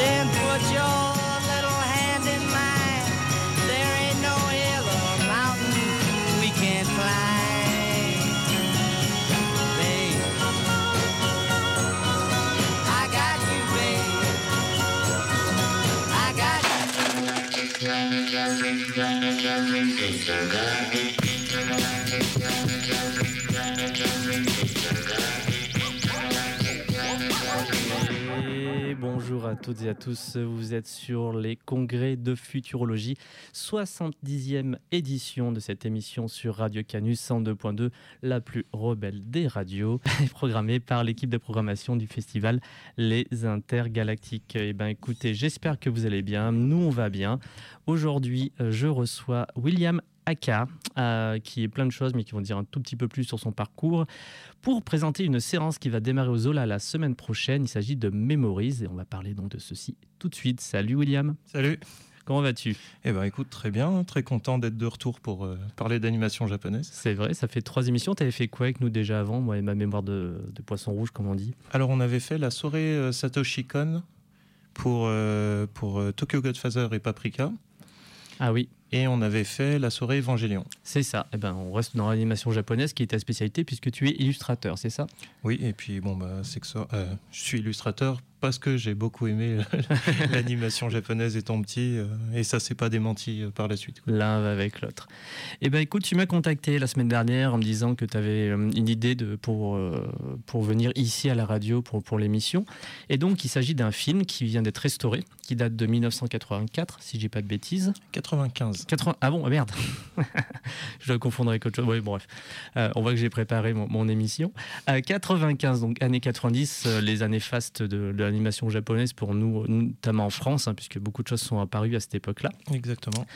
Then put your little hand in mine. There ain't no hill or mountain we can't climb. Babe, I got you, babe. I got you. Bonjour à toutes et à tous, vous êtes sur les congrès de futurologie, 70e édition de cette émission sur Radio Canus 102.2, la plus rebelle des radios, programmée par l'équipe de programmation du festival Les Intergalactiques. Et ben écoutez, j'espère que vous allez bien, nous on va bien. Aujourd'hui, euh, je reçois William Aka, euh, qui est plein de choses, mais qui vont dire un tout petit peu plus sur son parcours, pour présenter une séance qui va démarrer au Zola la semaine prochaine. Il s'agit de Memories, et on va parler donc de ceci tout de suite. Salut William, Salut. comment vas-tu? Eh ben écoute, très bien, très content d'être de retour pour euh, parler d'animation japonaise. C'est vrai, ça fait trois émissions. Tu avais fait quoi avec nous déjà avant? Moi et ma mémoire de, de poisson rouge, comme on dit. Alors on avait fait la soirée euh, Satoshi Kon pour, euh, pour Tokyo Godfather et Paprika, Ah oui, et on avait fait la soirée Evangelion. c'est ça. Eh ben, on reste dans l'animation japonaise qui est ta spécialité puisque tu es illustrateur, c'est ça? Oui, et puis bon, bah, c'est que ça, euh, je suis illustrateur parce que j'ai beaucoup aimé l'animation japonaise étant petit, euh, et ça s'est pas démenti euh, par la suite. L'un va avec l'autre. Eh ben écoute, tu m'as contacté la semaine dernière en me disant que tu avais une idée de, pour, pour venir ici à la radio pour, pour l'émission. Et donc, il s'agit d'un film qui vient d'être restauré, qui date de 1984, si j'ai pas de bêtises. 95. 80... Ah bon, ah merde Je dois confondre avec autre chose. Oui, bref. Euh, on voit que j'ai préparé mon, mon émission. Euh, 95, donc années 90, euh, les années fastes de, de l'animation japonaise pour nous, notamment en France, hein, puisque beaucoup de choses sont apparues à cette époque-là. Exactement.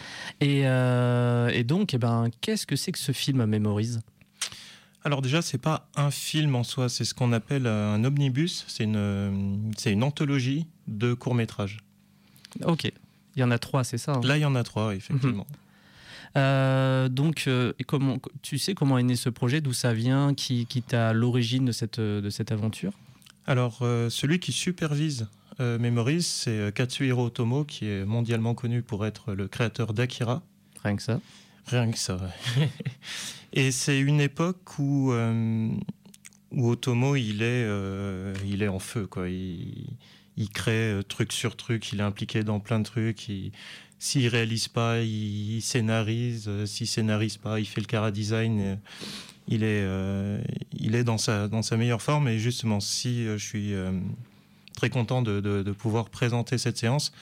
Et, euh, et donc, eh ben, qu'est-ce que c'est que ce film Memories Alors déjà, c'est pas un film en soi, c'est ce qu'on appelle euh, un omnibus. C'est une, euh, c'est une anthologie de courts métrages. Ok. Il y en a trois, c'est ça hein? Là, il y en a trois, effectivement. Euh, donc, euh, comment, tu sais comment est né ce projet, d'où ça vient, qui, qui t'a l'origine de cette, de cette aventure? Alors, euh, celui qui supervise Memories, c'est Katsuhiro Otomo, qui est mondialement connu pour être le créateur d'Akira. Rien que ça. Rien que ça. ouais. Et c'est une époque où, où Otomo, il est, il est en feu, quoi. Il, il crée euh, truc sur truc, il est impliqué dans plein de trucs. il- S'il réalise pas, il, scénarise. euh, S'il scénarise pas, il fait le cara design. euh, Il est, il est dans sa, dans sa meilleure forme. Et justement, si je suis très content de, de, pouvoir présenter cette séance,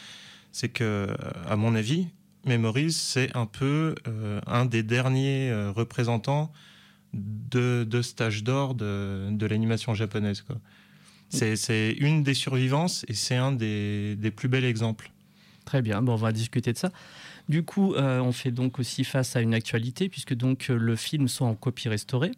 c'est que, à mon avis, Memories, c'est un peu un des derniers représentants de, de cet âge d'or de, de l'animation japonaise. quoi. C'est une des survivances et c'est un des, des plus bels exemples. Très bien, bon, on va discuter de ça. Du coup, euh, on fait donc aussi face à une actualité, puisque donc euh, le film soit en copie restaurée.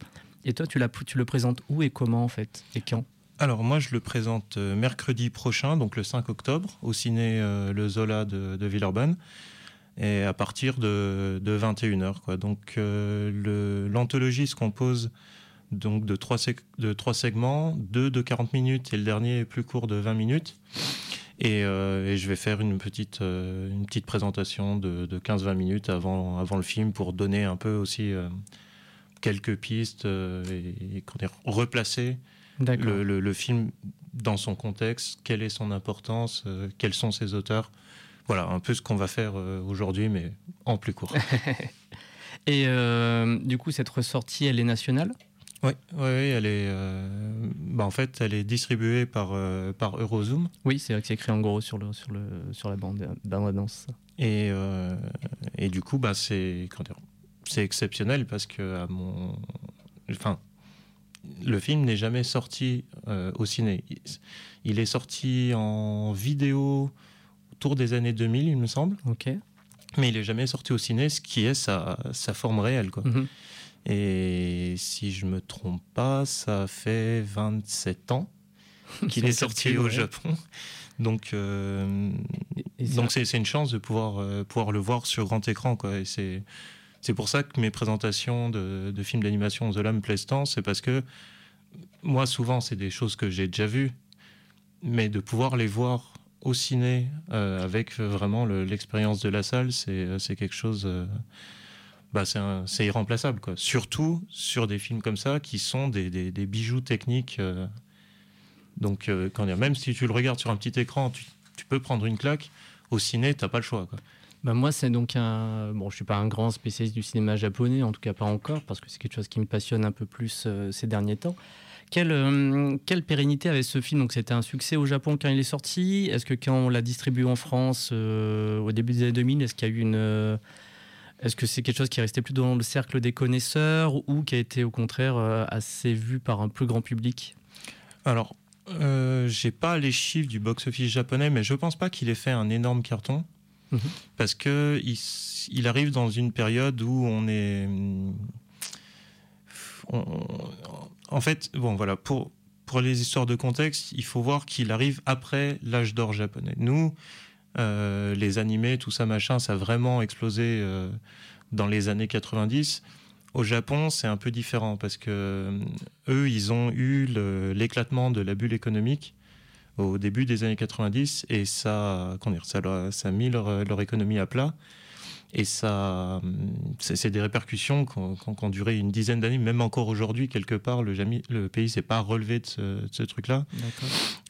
Et toi, tu, le présentes où et comment en fait? Et quand? Alors moi, je le présente euh, mercredi prochain, donc le 5 octobre, au ciné euh, Le Zola de, de Villeurbanne, et à partir de, de 21h. Quoi. Donc euh, l'anthologie se compose donc de trois, de trois segments, deux de 40 minutes et le dernier est plus court de 20 minutes. Et, euh, et je vais faire une petite, euh, une petite présentation de, de 15-20 minutes avant, avant le film pour donner un peu aussi euh, quelques pistes et, replacer le, le- le film dans son contexte, quelle est son importance, quels sont ses auteurs. Voilà, un peu ce qu'on va faire aujourd'hui, mais en plus court. Et du coup, cette ressortie, elle est nationale? Oui, oui, elle est, euh, bah, en fait, elle est distribuée par, euh, par Eurozoom. Oui, c'est vrai que c'est écrit en gros sur, le, sur, le, sur la bande d'annonce. Et, euh, et du coup, bah, c'est c'est exceptionnel parce que à mon, enfin, le film n'est jamais sorti au ciné. Il- est sorti en vidéo autour des années 2000, il me semble, Ok. mais il est jamais sorti au ciné, ce qui est sa, sa forme réelle, quoi. Mhm. Et si je me trompe pas, ça fait 27 ans qu'il est sorti au. Japon. Donc, euh, donc c'est une chance de pouvoir, euh, pouvoir le voir sur grand écran. Quoi. Et c'est c'est pour ça que mes présentations de, de films d'animation Zola me plaisent tant. C'est parce que moi, souvent, c'est des choses que j'ai déjà vues. Mais de pouvoir les voir au ciné euh, avec vraiment le- l'expérience de la salle, c'est c'est quelque chose. Euh, bah, c'est irremplaçable, quoi. Surtout sur des films comme ça qui sont des, des- bijoux techniques. euh. donc, euh, quand dire, même si tu le regardes sur un petit écran, tu, tu peux prendre une claque. Au ciné, t'as pas le choix. Quoi. Bah, moi, c'est donc un. Bon, je suis pas un grand spécialiste du cinéma japonais, en tout cas pas encore, parce que c'est quelque chose qui me passionne un peu plus euh, ces derniers temps. Quelle, euh, quelle pérennité avait ce film? Donc, c'était un succès au Japon quand il est sorti? Est-ce que quand on l'a distribué en France euh, au début des années 2000, est-ce qu'il y a eu une. Est-ce que c'est quelque chose qui est resté plus dans le cercle des connaisseurs ou qui a été au contraire euh, assez vu par un plus grand public? Alors, euh, j'ai pas les chiffres du box-office japonais, mais je pense pas qu'il ait fait un énorme carton. Mhm. Parce que il, arrive dans une période où on est. on- en fait, bon, voilà, pour, pour les histoires de contexte, il faut voir qu'il arrive après l'âge d'or japonais. Nous, euh, les animés, tout ça, machin, ça a vraiment explosé euh, dans les années 90. Au Japon, c'est un peu différent parce que euh, eux, ils ont eu l'éclatement de la bulle économique au début des années 90 et ça, comment dire, ça, leur a- ça a mis leur, leur économie à plat. Et ça, c'est des répercussions qui ont, duré une dizaine d'années, même encore aujourd'hui, quelque part, le, le pays s'est pas relevé de ce, ce truc-là.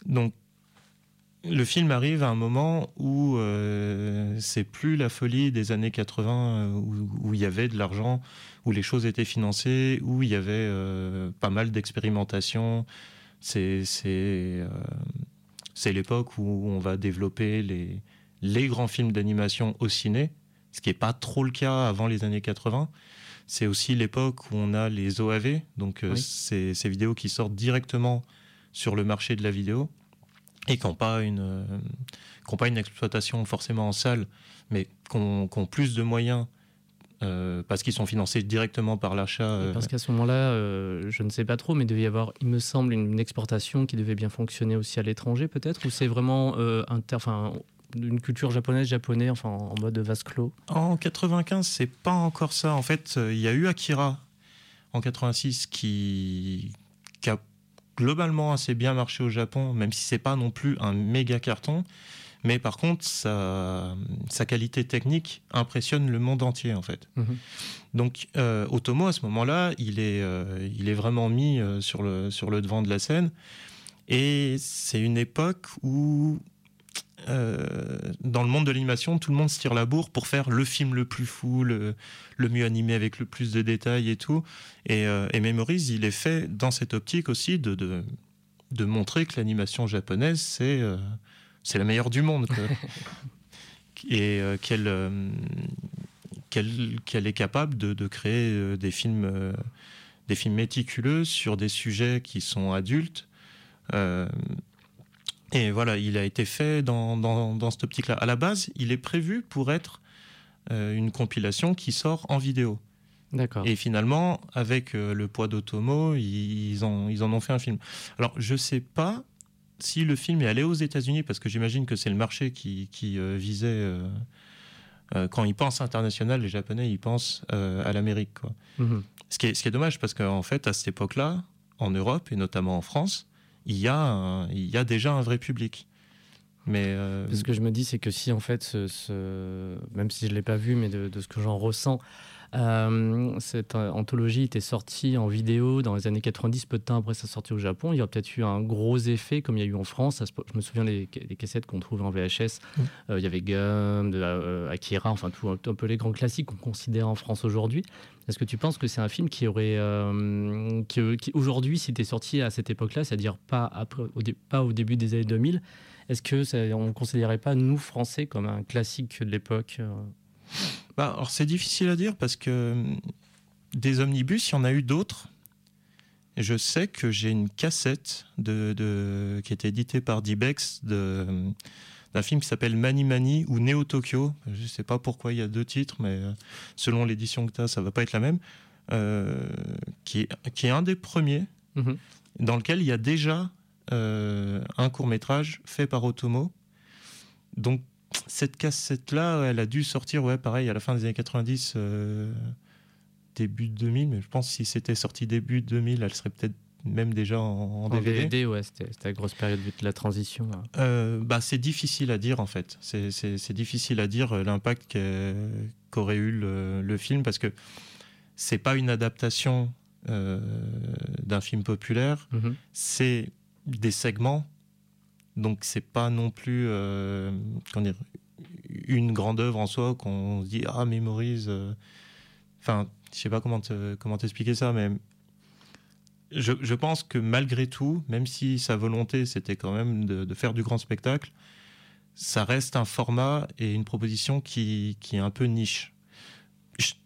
Donc, le film arrive à un moment où euh, c'est plus la folie des années 80 euh, où, il y avait de l'argent, où les choses étaient financées, où il y avait euh, pas mal d'expérimentation. C'est euh, l'époque où on va développer les, les grands films d'animation au ciné, ce qui n'est pas trop le cas avant les années 80. C'est aussi l'époque où on a les OAV, donc euh, Oui. ces, ces vidéos qui sortent directement sur le marché de la vidéo et qui n'ont pas, une, euh, qui ont pas une exploitation forcément en salle, mais qui ont, qui ont plus de moyens euh, parce qu'ils sont financés directement par l'achat. euh, Parce qu'à ce moment-là, euh, je ne sais pas trop, mais il devait y avoir, il me semble, une exportation qui devait bien fonctionner aussi à l'étranger, peut-être Ou c'est vraiment euh, inter- une culture japonaise, japonais, enfin, en mode vase clos? En 95, c'est pas encore ça. En fait, euh, il y a eu Akira en 86 qui, qui a globalement assez bien marché au Japon, même si c'est pas non plus un méga carton. Mais par contre, sa, sa qualité technique impressionne le monde entier, en fait. Mhm. Donc, euh, Otomo, à ce moment-là, il, est, euh, il est vraiment mis euh, sur, le, sur le devant de la scène. Et c'est une époque où, euh, dans le monde de l'animation, tout le monde se tire la bourre pour faire le film le plus fou, le, le mieux animé avec le plus de détails et tout. Et, euh, et Memories, il est fait dans cette optique aussi de, de, de montrer que l'animation japonaise, c'est euh, c'est la meilleure du monde. quoi. et euh, qu'elle qu'elle qu'elle est capable de, de créer des films, des films méticuleux sur des sujets qui sont adultes. Et voilà, il a été fait dans, dans, dans cette optique-là. À la base, il est prévu pour être euh, une compilation qui sort en vidéo. D'accord. Et finalement, avec euh, le poids d'Otomo, ils, en, ils en ont fait un film. Alors, je sais pas si le film est allé aux États-Unis, parce que j'imagine que c'est le marché qui, qui euh, visait. quand ils pensent international, les Japonais, ils pensent à l'Amérique. quoi. Mhm. Ce qui est, ce qui est dommage, parce qu'en fait, à cette époque-là, en Europe et notamment en France, il y a, il y a déjà un vrai public. Mais euh, Ce que je me dis, c'est que si en fait, même si je ne l'ai pas vu, mais de ce que j'en ressens, euh, cette euh, anthologie était sortie en vidéo dans les années 90, peu de temps après sa sortie au Japon. Il y a peut-être eu un gros effet, comme il y a eu en France. Je me souviens des, des cassettes qu'on trouvait en VHS. Mm. Euh, il y avait Gum, de, euh, Akira, enfin tout, un peu les grands classiques qu'on considère en France aujourd'hui. Est-ce que tu penses que c'est un film qui aurait, qui, qui, aujourd'hui, s'il était sorti à cette époque-là, c'est-à-dire pas, après, au, dé- pas au début des années 2000, est-ce que ça, on ne considérait pas, nous, Français, comme un classique de l'époque Bah, alors c'est difficile à dire parce que hum, des omnibus, il y en a eu d'autres. Et Je sais que j'ai une cassette de, de- qui était éditée par Dibex de, hum, d'un film qui s'appelle Mani Mani ou Neo Tokyo. Je ne sais pas pourquoi il y a deux titres, mais euh, selon l'édition que tu as, ça va pas être la même. Euh, qui, est, qui est un des premiers Mhm. dans lequel il y a déjà euh, un court métrage fait par Otomo. Donc cette cassette-là, elle a dû sortir, ouais, pareil, à la fin des années 90, euh, début 2000, mais je pense que si c'était sorti début 2000, elle serait peut-être même déjà en, en En DVD. DVD, ouais, c'était la grosse période de la transition. ouais. Euh, bah, c'est difficile à dire en fait. C'est- difficile à dire euh, l'impact qu'a- qu'aurait eu le, le film parce que c'est pas une adaptation euh, d'un film populaire, Mhm. c'est des segments. Donc c'est pas non plus euh, une grande œuvre en soi qu'on se dit ah mémorise. euh. Enfin, je sais pas comment te- comment t'expliquer ça, mais je, pense que malgré tout, même si sa volonté c'était quand même de, de faire du grand spectacle, ça reste un format et une proposition qui, qui est un peu niche.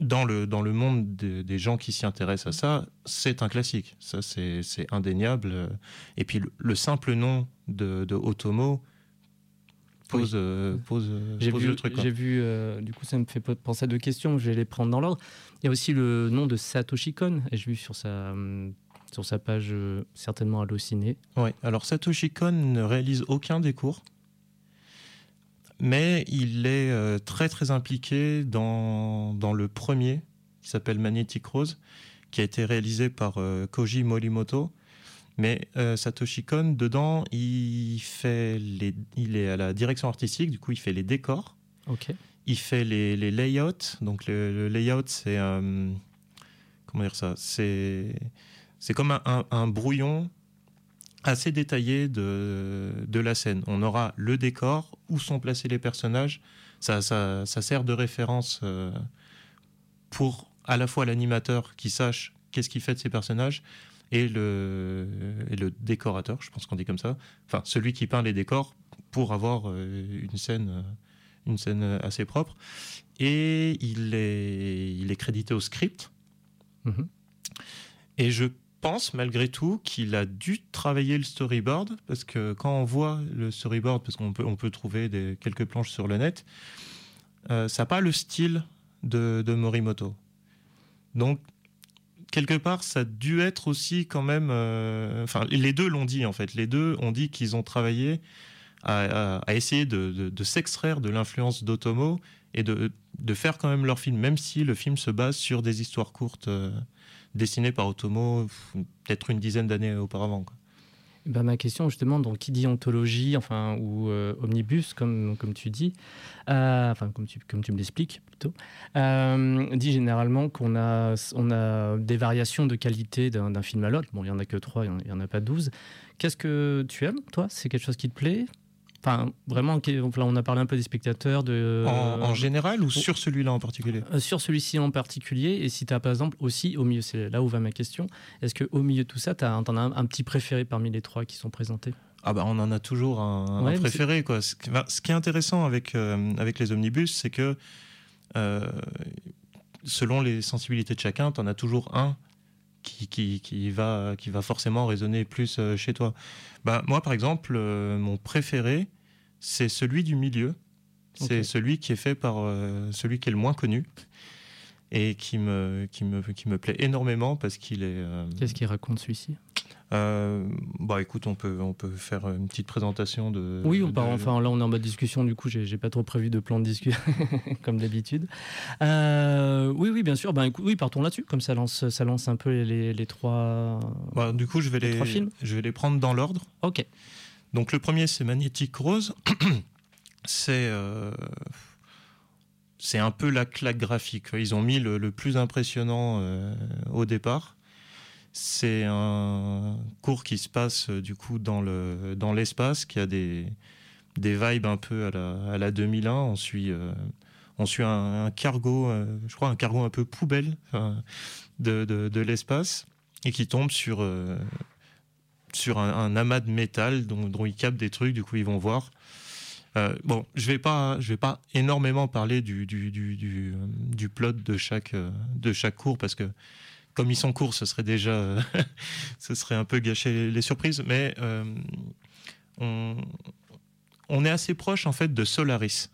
Dans le, dans le monde de- des gens qui s'y intéressent à ça, c'est un classique. Ça, c'est indéniable. Et puis, le, le simple nom de, de Otomo pose, euh, pose, euh, pose vu, le truc. j'ai vu euh, du coup, ça me fait penser à deux questions, je vais les prendre dans l'ordre. Il y a aussi le nom de Satoshi Kon, j'ai vu sur sa, sur sa page, euh, certainement Allociné. Ouais. Alors Satoshi Kon ne réalise aucun des cours, mais il est euh, très très impliqué dans, dans le premier qui s'appelle Magnetic Rose, qui a été réalisé par euh, Koji Morimoto. Mais euh, Satoshi Kon, dedans, il, fait les, il est à la direction artistique, du coup il fait les décors, Ok. il fait les, les layouts. Donc le, le layout, c'est euh, comment dire ça? C'est c'est comme un, un- un brouillon assez détaillé de, de la scène. On aura le décor, où sont placés les personnages. Ça, ça, ça sert de référence euh, pour à la fois l'animateur qui sache qu'est-ce qu'il fait de ses personnages et le, et le décorateur, je pense qu'on dit comme ça, enfin celui qui peint les décors pour avoir euh, une scène, euh, une scène assez propre. Et il est, il est crédité au script. Mhm. Et je pense malgré tout qu'il a dû travailler le storyboard parce que quand on voit le storyboard, parce qu'on peut, on peut trouver des, quelques planches sur le net, euh, ça n'a pas le style de, Morimoto. Donc, quelque part, ça a dû être aussi quand même. euh, Enfin, les deux l'ont dit en fait. Les deux ont dit qu'ils ont travaillé à, essayer de, s'extraire de l'influence d'Otomo et de, de faire quand même leur film, même si le film se base sur des histoires courtes euh, dessinées par Otomo peut-être une dizaine d'années auparavant. Eh Ben, ma question, justement, donc, qui dit anthologie, enfin, ou euh, omnibus, comme, comme tu dis, euh, enfin, comme tu, comme tu me l'expliques plutôt, euh, dit généralement qu'on a, on a des variations de qualité d'un film à l'autre. Bon, il n'y en a que trois, il n'y en, a pas douze. Qu'est-ce que tu aimes, toi? C'est quelque chose qui te plaît? Enfin, vraiment, on a parlé un peu des spectateurs, de, en, en général ou sur celui-là en particulier euh, sur celui-ci en particulier, et si tu as par exemple aussi au milieu, c'est là où va ma question, est-ce qu'au milieu de tout ça, tu as, as un, un petit préféré parmi les trois qui sont présentés? Ah bah on en a toujours un, un Ouais, préféré quoi. Ce, qui- enfin, ce qui est intéressant avec euh, avec les omnibus, c'est que euh, selon les sensibilités de chacun, tu en as toujours un qui, qui, qui va qui va forcément résonner plus euh, chez toi. Bah moi par exemple, euh, mon préféré, c'est celui du milieu. C'est celui qui est fait par euh, celui qui est le moins connu et qui me qui me qui me plaît énormément parce qu'il est euh, Qu'est-ce qu'il raconte celui-ci? Euh, bah écoute, on peut, on peut faire une petite présentation de. Oui, on de- part, enfin là on est en mode discussion, du coup j'ai pas trop prévu de plan de discussion comme d'habitude. Euh, oui, oui, bien sûr, ben, écoute, oui, partons là-dessus, comme ça lance, ça lance un peu les, les- les trois. Bah, du coup, je vais Les les, trois films je vais les prendre dans l'ordre. Ok, Donc le premier, c'est Magnetic Rose. c'est euh, c'est un peu la claque graphique. Ils ont mis le, le plus impressionnant euh, au départ. C'est un cours qui se passe euh, du coup dans le dans l'espace, qui a des des vibes un peu à la, à la 2001. On suit euh, on suit un, cargo, euh, je crois un cargo un peu poubelle de, de, de l'espace et qui tombe sur sur un, amas de métal dont, ils captent des trucs. Du coup, ils vont voir. Bon, je vais vais pas énormément parler du du, du, du, du plot de chaque de chaque cours parce que comme ils sont courts, ce serait déjà, ce serait un peu gâcher les, les surprises. Mais euh, on on est assez proche en fait de Solaris.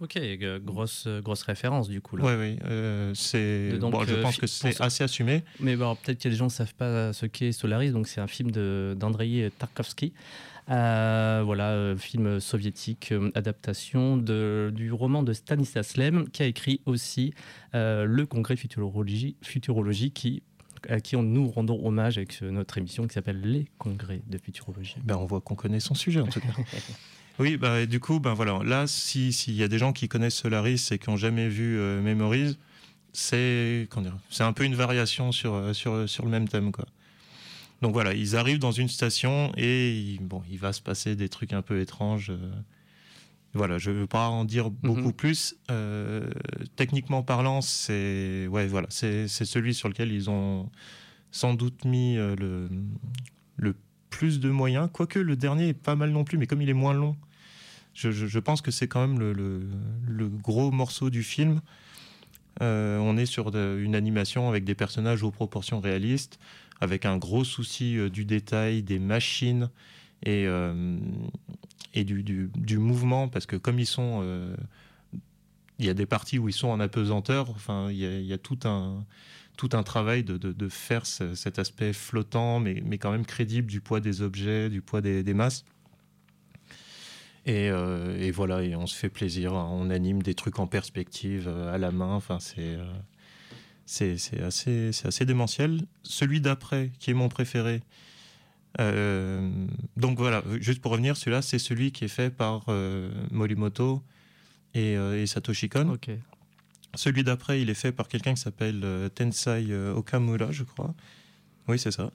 Ok, grosse, euh, grosse référence du coup là. Ouais, oui. euh, c'est. Donc, bon, je euh, pense que c'est assez assumé. Mais bon, peut-être que les gens ne savent pas ce qu'est Solaris, donc c'est un film de- d'Andrei Tarkovsky. Euh, voilà, film soviétique, adaptation de, du roman de Stanislas Lem, qui a écrit aussi le congrès futurologie, futurologie qui à qui on, nous rendons hommage avec notre émission qui s'appelle Les Congrès de Futurologie. Ben, on voit qu'on connaît son sujet en tout cas. oui, bah, du coup, ben, voilà, là, s'il y a des gens qui connaissent Solaris et qui n'ont jamais vu euh, Memories, c'est un peu une variation sur, euh, sur, sur le même thème. Quoi. Donc voilà, ils arrivent dans une station et bon, il va se passer des trucs un peu étranges. Euh, voilà, je ne veux pas en dire beaucoup mhm. plus. Euh, techniquement parlant, c'est ouais, voilà, c'est celui sur lequel ils ont sans doute mis euh, le, le plus de moyens. Quoique le dernier est pas mal non plus, mais comme il est moins long, je, pense que c'est quand même le, gros morceau du film. Euh, on est sur une animation avec des personnages aux proportions réalistes, avec un gros souci du détail, des machines et, et du, mouvement, parce que comme ils sont... Euh, il y a des parties où ils sont en apesanteur, enfin, il y a, tout, un, travail de, faire cet aspect flottant, mais, quand même crédible du poids des objets, du poids des masses. Et, euh, et, voilà, et on se fait plaisir, on anime des trucs en perspective euh, à la main, enfin, c'est c'est assez, assez démentiel. Celui d'après, qui est mon préféré, euh, donc voilà, juste pour revenir, celui-là, c'est celui qui est fait par euh, Morimoto et, euh, Satoshi Kon. Celui d'après, il est fait par quelqu'un qui s'appelle Tensai Okamura, je crois. Oui, c'est ça.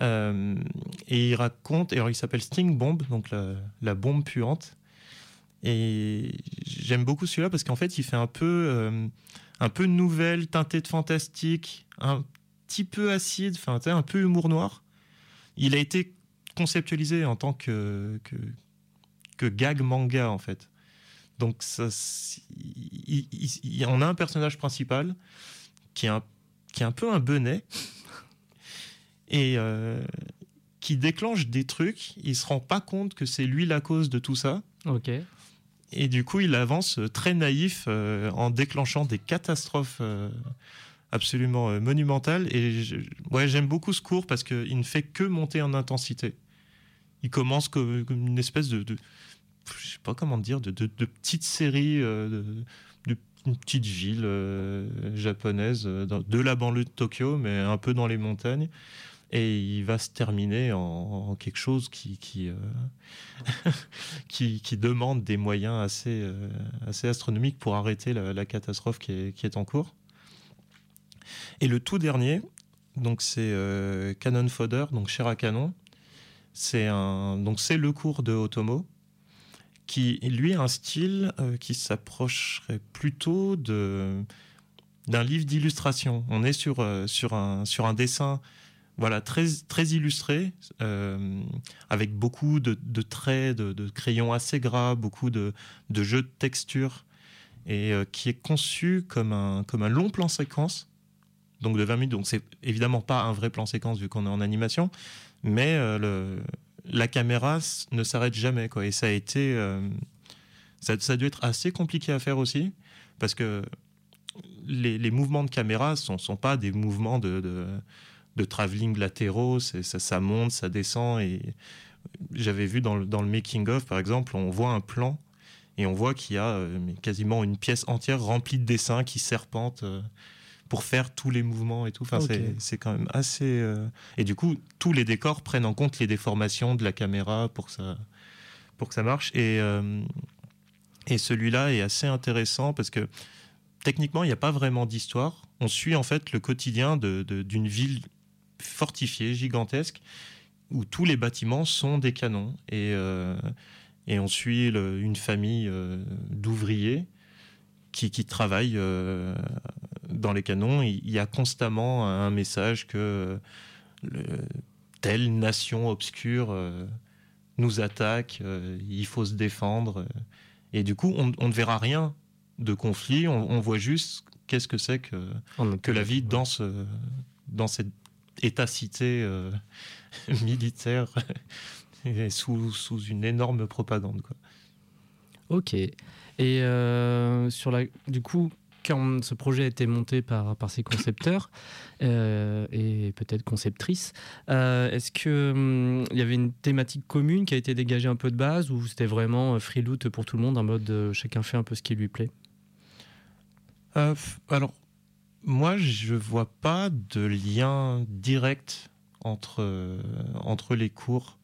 Et il raconte, alors il s'appelle Sting Bomb, donc la, bombe puante. Et j'aime beaucoup celui-là parce qu'en fait, il fait un peu, un peu nouvelle, teintée de fantastique, un petit peu acide, enfin, un peu humour noir il a été conceptualisé en tant que, que, gag manga, en fait. Donc, ça, on a un personnage principal qui est un, qui est un peu un benet et euh, qui déclenche des trucs. Il se rend pas compte que c'est lui la cause de tout ça. Ok. Et du coup, il avance très naïf euh, en déclenchant des catastrophes euh, absolument euh, monumental. Et ouais, j'aime beaucoup ce cours parce qu'il ne fait que monter en intensité. Il commence comme, une espèce de, de, je sais pas comment dire, de, de, petite série, de, une petite ville japonaise de la banlieue de Tokyo, mais un peu dans les montagnes. Et il va se terminer en, quelque chose qui qui, qui, demande des moyens assez, assez astronomiques pour arrêter la, catastrophe qui est, qui est en cours. Et le tout dernier, donc c'est euh, Canon Fodder, donc Shera Canon. C'est un, donc c'est le cours de Otomo qui lui a un style euh, qui s'approcherait plutôt de d'un livre d'illustration. On est sur euh, sur un sur un dessin voilà très très illustré avec beaucoup de, traits de, crayons assez gras, beaucoup de, jeux de texture et qui est conçu comme un comme un long plan séquence donc de 20 minutes. Donc c'est évidemment pas un vrai plan séquence vu qu'on est en animation, mais euh, la caméra ne s'arrête jamais quoi. Et ça a été, euh, ça, a dû être assez compliqué à faire aussi parce que les, mouvements de caméra sont, sont pas des mouvements de, de travelling latéraux. Ça, ça, monte, ça descend et j'avais vu dans le, dans le making of par exemple, on voit un plan et on voit qu'il y a euh, quasiment une pièce entière remplie de dessins qui serpentent pour faire tous les mouvements et tout. Enfin, c'est quand même assez. Euh, et du coup, tous les décors prennent en compte les déformations de la caméra pour que ça, pour que ça marche. Et, euh, et celui-là est assez intéressant parce que techniquement, il n'y a pas vraiment d'histoire. On suit en fait le quotidien d'une de, ville fortifiée, gigantesque, où tous les bâtiments sont des canons. Et, euh, et on suit une famille d'ouvriers qui, qui travaillent dans les canons, il y a constamment un message que telle nation obscure euh, nous attaque, euh, il faut se défendre. Et du coup, on, ne verra rien de conflit, on, voit juste qu'est-ce que c'est que, que la vie dans, ce, dans cette état-cité euh, militaire sous, sous, une énorme propagande. Quoi. Ok. Et sur la, du coup, quand ce projet a été monté par, par ses concepteurs euh, et peut-être conceptrices, euh, est-ce qu'il hum, y avait une thématique commune qui a été dégagée un peu de base ou c'était vraiment euh, freeloot pour tout le monde en mode chacun fait un peu ce qui lui plaît? Alors, moi, je vois pas de lien direct entre, euh, entre les cours.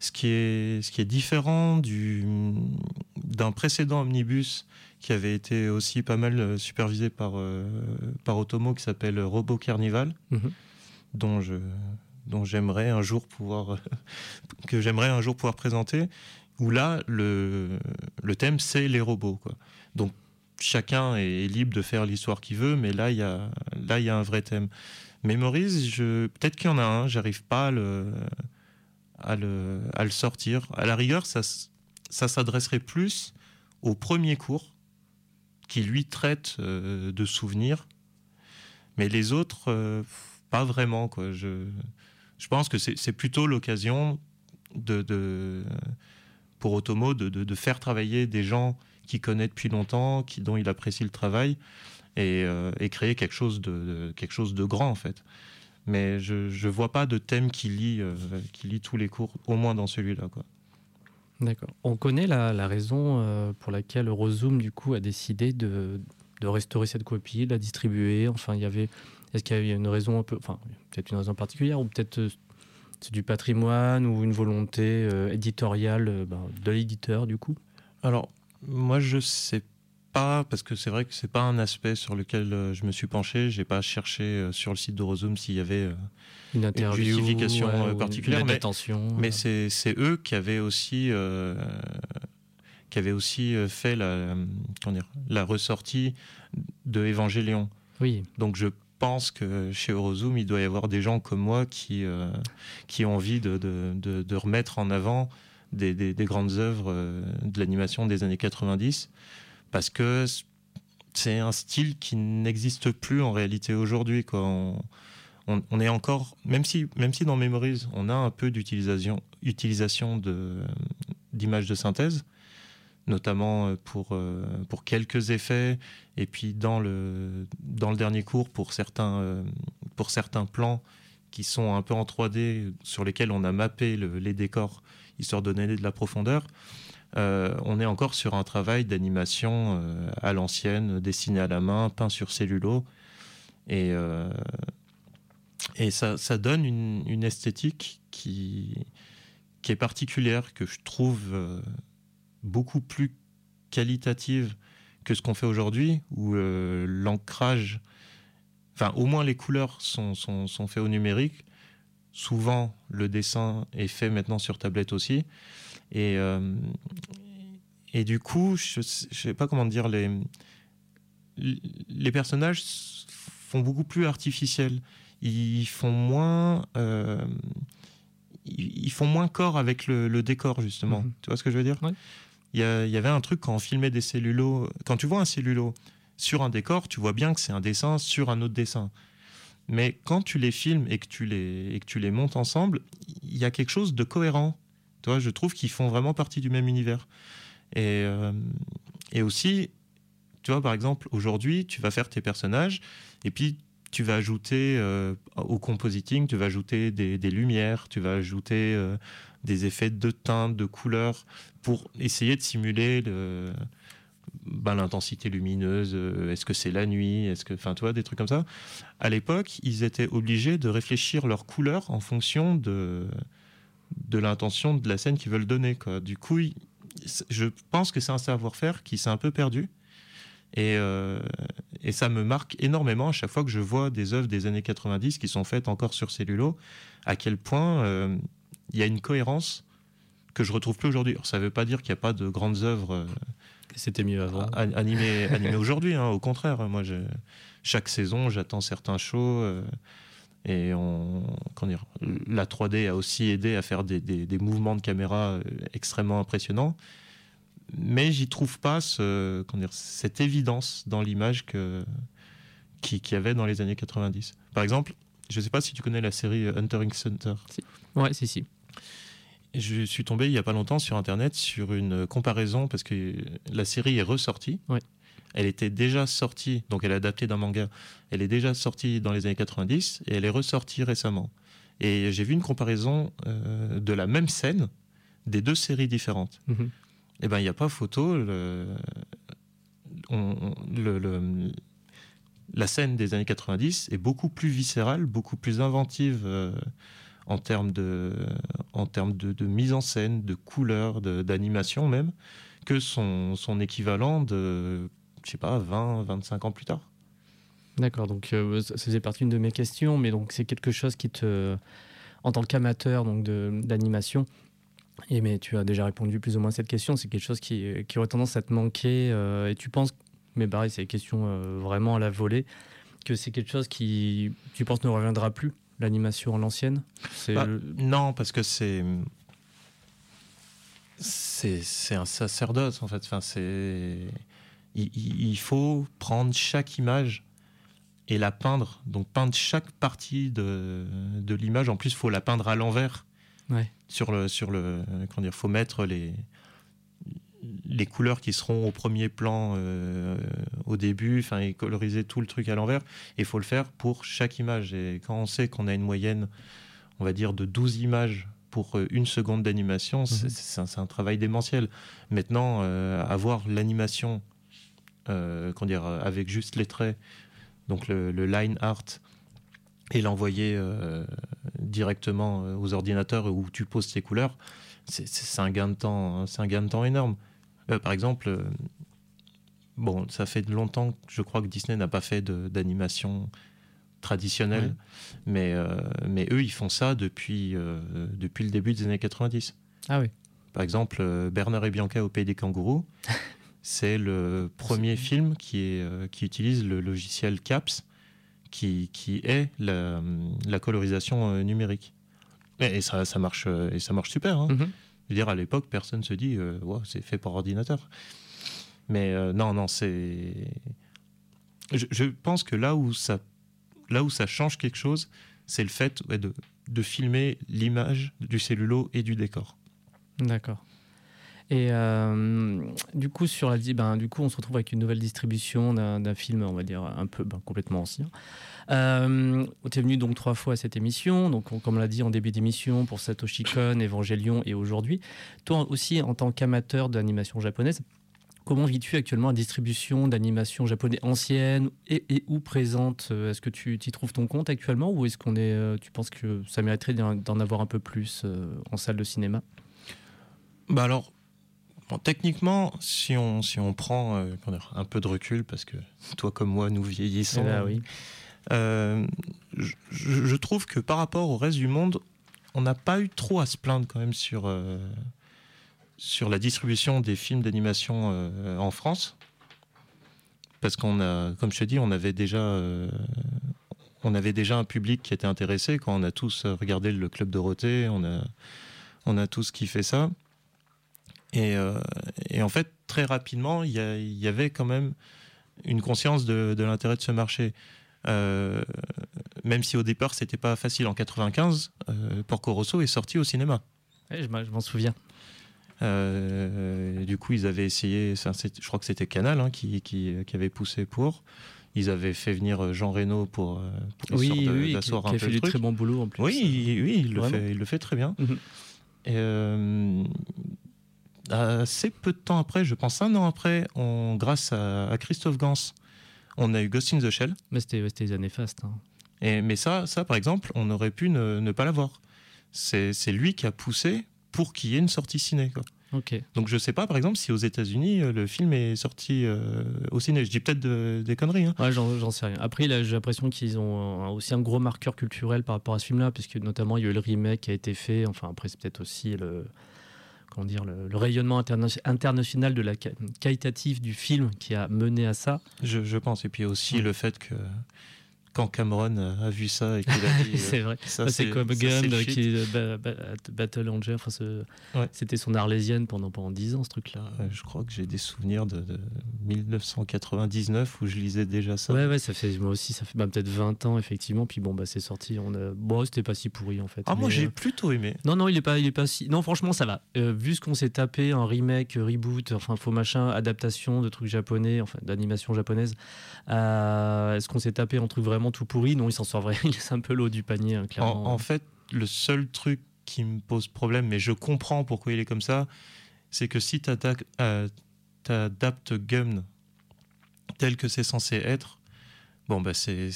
Ce qui est, ce qui est différent du, d'un précédent omnibus qui avait été aussi pas mal euh, supervisé par, euh, par Otomo qui s'appelle Robot Carnival, Mhm. dont je dont j'aimerais un jour pouvoir que j'aimerais un jour pouvoir présenter où là le, le thème c'est les robots quoi. Donc chacun est libre de faire l'histoire qu'il veut mais là il y a là il y a un vrai thème. Memories, je peut-être qu'il y en a un, j'arrive pas à le à le, à le sortir. À la rigueur, ça, ça s'adresserait plus au premier cours qui lui traite euh, de souvenirs, mais les autres, euh, pas vraiment. Quoi. Je, je pense que c'est c'est plutôt l'occasion de, de- pour Otomo de, de- de faire travailler des gens qu'il connaît depuis longtemps, qui, dont il apprécie le travail, et, euh, et créer quelque chose de, de- quelque chose de grand en fait. Mais je ne vois pas de thème qui lie, euh, qui lie tous les cours, au moins dans celui-là. quoi. D'accord. On connaît la, la raison euh, pour laquelle Eurozoom du coup a décidé de, de restaurer cette copie, de la distribuer. Enfin, il y avait. Est-ce qu'il y a une raison un peu, enfin, peut-être une raison particulière ou peut-être c'est du patrimoine ou une volonté euh, éditoriale euh, ben, de l'éditeur du coup? Alors, moi, je sais pas, parce que c'est vrai que c'est pas un aspect sur lequel euh, je me suis penché. J'ai pas cherché euh, sur le site d'Eurozoom s'il y avait. euh, Une interview, justification, particulière, une mais-. Mais c'est eux qui avaient aussi, euh, qui avaient aussi fait la, comment dire, la ressortie de Évangélion. Oui, Donc je pense que chez Eurozoom, il doit y avoir des gens comme moi qui, euh, qui ont envie de, de- de- de remettre en avant des, des- des grandes œuvres euh, de l'animation des années 90, parce que c'est un style qui n'existe plus en réalité aujourd'hui. On, on- est encore, même si, même si dans Memories, on a un peu d'utilisation utilisation d'images de synthèse, notamment euh, pour, euh, pour quelques effets, et puis dans le, dans le dernier cours, pour certains, pour certains plans qui sont un peu en 3D, sur lesquels on a mappé le- les décors, histoire de donner de la profondeur, euh, on est encore sur un travail d'animation euh, à l'ancienne, dessiné à la main, peint sur cellulo. Et, euh, et ça, ça donne une, une esthétique qui, qui est particulière, que je trouve beaucoup plus qualitative que ce qu'on fait aujourd'hui, où l'ancrage, enfin au moins les couleurs sont, sont, sont faits au numérique. Souvent, le dessin est fait maintenant sur tablette aussi. Et, euh, et du coup, je ne sais pas comment dire, les, les personnages font beaucoup plus artificiels. Ils font moins, euh, ils font moins corps avec le, le décor justement. Mhm. Tu vois ce que je veux dire? Ouais. Il y, y avait un truc quand on filmait des cellulos. Quand tu vois un cellulo sur un décor, tu vois bien que c'est un dessin sur un autre dessin. Mais quand tu les filmes et que tu les, et que tu les montes ensemble, il y a quelque chose de cohérent. Tu je trouve qu'ils font vraiment partie du même univers. Et, euh, et aussi, tu vois, par exemple, aujourd'hui, tu vas faire tes personnages et puis tu vas ajouter euh, au compositing, tu vas ajouter des, des lumières, tu vas ajouter euh, des effets de teinte, de couleurs pour essayer de simuler le, ben, l'intensité lumineuse. euh, Est-ce que c'est la nuit Est-ce que, enfin, tu vois, des trucs comme ça. À l'époque, ils étaient obligés de réfléchir leurs couleurs en fonction de de l'intention de la scène qu'ils veulent donner. Quoi. Du coup, je pense que c'est un savoir-faire qui s'est un peu perdu. Et, euh, et ça me marque énormément à chaque fois que je vois des œuvres des années 90 qui sont faites encore sur cellulo, à quel point euh, il y a une cohérence que je retrouve plus aujourd'hui. Ça ne veut pas dire qu'il n'y a pas de grandes œuvres c'était mieux avant. a- animées, animées aujourd'hui. hein. Au contraire, moi, je- chaque saison, j'attends certains shows. euh, et on, dire, la 3D a aussi aidé à faire des, des- des mouvements de caméra euh, extrêmement impressionnants. Mais j'y trouve pas ce, dire, cette évidence dans l'image que, qui- qu'il y avait dans les années 90. Par exemple, je ne sais pas si tu connais la série euh, Hunter x Hunter. Ouais, si, si. Je suis tombé il y a pas longtemps sur internet sur une comparaison parce que la série est ressortie. Ouais. Elle était déjà sortie, donc elle est adaptée d'un manga. Elle est déjà sortie dans les années 90 et elle est ressortie récemment. Et j'ai vu une comparaison euh, de la même scène des deux séries différentes. Mhm. Eh ben, il n'y a pas photo. Le, on- on- le- le- la scène des années 90 est beaucoup plus viscérale, beaucoup plus inventive euh, en termes, de, en termes de, mise en scène, de couleurs, de- d'animation même, que son, son équivalent de, je sais pas, 20, 25 ans plus tard. D'accord, donc euh, ça faisait partie de mes questions, mais donc c'est quelque chose qui te, en tant qu'amateur d'animation, et mais tu as déjà répondu plus ou moins à cette question, c'est quelque chose qui, qui aurait tendance à te manquer, euh, et tu penses, mais pareil, c'est une question euh, vraiment à la volée, que c'est quelque chose qui, tu penses, ne reviendra plus, l'animation à l'ancienne Bah, le- Non, parce que c'est. C'est c'est un sacerdoce, en fait. Enfin, c'est. Il, il- il faut prendre chaque image et la peindre. Donc, peindre chaque partie de, de l'image. En plus, il faut la peindre à l'envers. Ouais. Sur le. Sur le comment dire faut mettre les. Les couleurs qui seront au premier plan euh, au début, enfin, et coloriser tout le truc à l'envers. Et il faut le faire pour chaque image. Et quand on sait qu'on a une moyenne on va dire, de 12 images pour euh, une seconde d'animation, c'est- Mhm. c'est un, travail démentiel. Maintenant, euh, avoir l'animation euh, dire, euh, avec juste les traits, donc le, le line art, et l'envoyer euh, directement euh, aux ordinateurs où tu poses tes couleurs, c'est un gain de temps, hein, c'est un gain de temps énorme. Euh, par exemple, euh, bon, ça fait longtemps, que je crois que Disney n'a pas fait d'animation traditionnelle, mais, euh, mais eux, ils font ça depuis, depuis le début des années 90. Ah oui, Par exemple, Bernard et Bianca au Pays des Kangourous, c'est le premier film qui, est, qui utilise le logiciel CAPS, qui, qui est la, la colorisation numérique. Et, ça, ça marche, et ça marche super. hein. Mhm. Je veux dire, à l'époque, personne se dit, euh, c'est fait par ordinateur. Mais euh, non, non, c'est. Je, pense que là où ça, là où ça change quelque chose, c'est le fait de, de filmer l'image du cellulo et du décor. D'accord. Et euh, du coup, sur la, ben, du coup, on se retrouve avec une nouvelle distribution d'un film, on va dire un peu ben, complètement ancien. Euh, tu es venu donc trois fois à cette émission, donc on- comme on l'a dit en début d'émission pour Satoshi Kon, Evangelion et aujourd'hui. Toi aussi, en tant qu'amateur d'animation japonaise, comment vis-tu actuellement la distribution d'animation japonaise ancienne et, et ou présente Euh, Est-ce que tu y trouves ton compte actuellement ou est-ce qu'on est, euh, tu penses que ça mériterait d'en avoir un peu plus en salle de cinéma? Bah alors, bon, techniquement, si on, si on prend euh, un peu de recul, parce que toi comme moi, nous vieillissons, Eh ben oui. Euh, je, trouve que par rapport au reste du monde, on n'a pas eu trop à se plaindre quand même sur, euh, sur la distribution des films d'animation euh, en France. Parce qu'on a, comme je te dis, on avait déjà... on avait déjà un public qui était intéressé quand on a tous regardé le Club Dorothée, on a, on a tous kiffé ça. Et, et en fait, très rapidement, il y, avait quand même une conscience de l'intérêt de ce marché. Euh, même si au départ, c'était pas facile. En 95, euh, Porco Rosso est sorti au cinéma. Ouais, je m'en souviens. Euh, du coup, ils avaient essayé, je crois que c'était Canal hein, qui, qui, qui avait poussé pour. Ils avaient fait venir Jean Reno pour, pour Oui, de- oui, qui, d'asseoir qui un a peu fait du très bon boulot en plus. Oui, il- oui, il le, fait, il le fait très bien. Mhm. Et, euh, assez peu de temps après, je pense un an après, on, grâce à, à Christophe Gans, on a eu Ghost in the Shell. Mais c'était ouais, les années fastes. hein. Et, mais ça, ça, par exemple, on aurait pu ne, ne pas l'avoir. C'est lui qui a poussé pour qu'il y ait une sortie ciné. Quoi. Ok. Donc je sais pas, par exemple, si aux États-Unis, euh, le film est sorti euh, au ciné. Je dis peut-être de- des conneries. hein. Ouais, j'en j'en sais rien. Après, là, j'ai l'impression qu'ils ont un- aussi un gros marqueur culturel par rapport à ce film-là, puisque notamment il y a eu le remake qui a été fait. Enfin, après, c'est peut-être aussi le comment dire le, le rayonnement interna- international de la qua- qualitatif du film qui a mené à ça. Je, je pense. Et puis aussi le fait que quand Cameron a, a vu ça et qu'il a dit. euh, c'est vrai. Ça, c'est comme ça, c'est Gun le euh, shit. qui est ba- ba- Battle Angel. Enfin, Ouais. c'était son arlésienne pendant pendant 10 ans ce truc-là. Euh, Je crois que j'ai des souvenirs de, de 1999 où je lisais déjà ça. Ouais, ouais, ça fait moi aussi, ça fait bah, peut-être 20 ans effectivement. Puis bon, bah c'est sorti. On a, bon, c'était pas si pourri en fait. Ah, moi j'ai euh, plutôt aimé. Non, non, il est pas, il est pas si. Non, franchement, ça va. Euh, vu ce qu'on s'est tapé, un remake, euh, reboot, enfin faux machin, adaptation de trucs japonais, enfin d'animation japonaise. euh, Est-ce qu'on s'est tapé en truc vraiment tout pourri Non, il s'en sort vraiment. Il laisse un peu l'eau du panier, hein, En, clairement. en fait, le seul truc qui me pose problème, mais je comprends pourquoi il est comme ça, c'est que si tu adaptes Gum tel que c'est censé être, bon, bah, c'est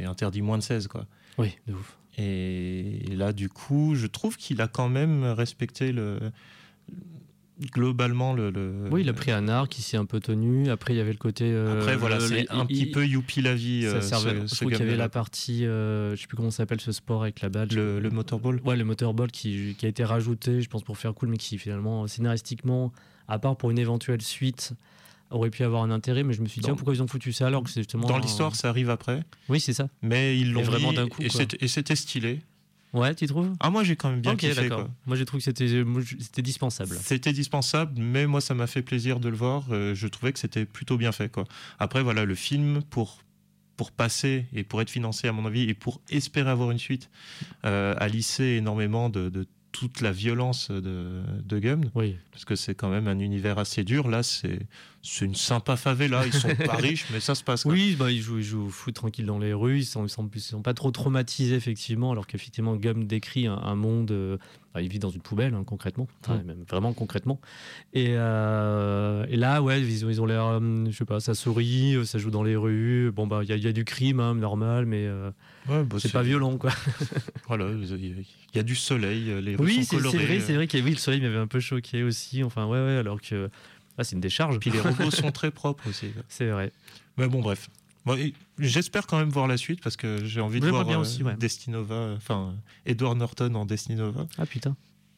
interdit moins de 16, quoi. Oui, de ouf. Et là, du coup, je trouve qu'il a quand même respecté le globalement le. le- Oui, il a pris un arc qui s'est un peu tenu. Après, il y avait le côté. euh, Après, voilà, c'est un il- petit il- peu youpi la vie. Ça euh, servait, ce- je ce trouve qu'il y avait la partie, euh, je sais plus comment ça s'appelle ce sport avec la balle. Le, le motorball. Ouais, le motorball qui, qui a été rajouté, je pense, pour faire cool, mais qui finalement, scénaristiquement, à part pour une éventuelle suite, aurait pu avoir un intérêt. Mais je me suis dit, Dans- pourquoi ils ont foutu ça alors que c'est justement. Dans un- l'histoire, ça arrive après, Oui, c'est ça. mais ils l'ont vraiment d'un coup, et c'était stylé. Ouais, tu trouves? Ah, moi, j'ai quand même bien Ok, kiffé. d'accord. quoi. Moi, j'ai trouvé que c'était c'était dispensable. C'était dispensable, mais moi, ça m'a fait plaisir de le voir. Euh, je trouvais que c'était plutôt bien fait. Quoi. Après, voilà, le film, pour, pour passer et pour être financé, à mon avis, et pour espérer avoir une suite, euh, a lissé énormément de, de toute la violence de, de Gum, Oui. parce que c'est quand même un univers assez dur. Là, c'est c'est une sympa favela. Ils sont pas riches, mais ça se passe. quoi. Oui, bah, ils, jouent, ils jouent au foot tranquille dans les rues, ils sont, ils sont, ils sont pas trop traumatisés effectivement, alors qu'effectivement Gum décrit un, un monde, euh, bah, il vit dans une poubelle hein, concrètement, Enfin, Ouais. même vraiment concrètement. Et, euh, et là, ouais, ils ont, ils ont l'air, euh, je sais pas, ça sourit, euh, ça joue dans les rues, bon bah il y, a- y du crime, hein, normal, mais Ouais, bah, c'est pas violent quoi. Voilà, il y a du soleil, les rues Oui, c'est vrai, c'est vrai que oui, le soleil m'avait un peu choqué aussi, enfin ouais, ouais, alors que ah, c'est une décharge. Puis les robots sont très propres aussi. C'est vrai. Mais bon, bref. Bon, J'espère quand même voir la suite parce que j'ai envie de voir bien euh, aussi, ouais. Destinova, enfin Edward Norton en Destinova. Ah putain,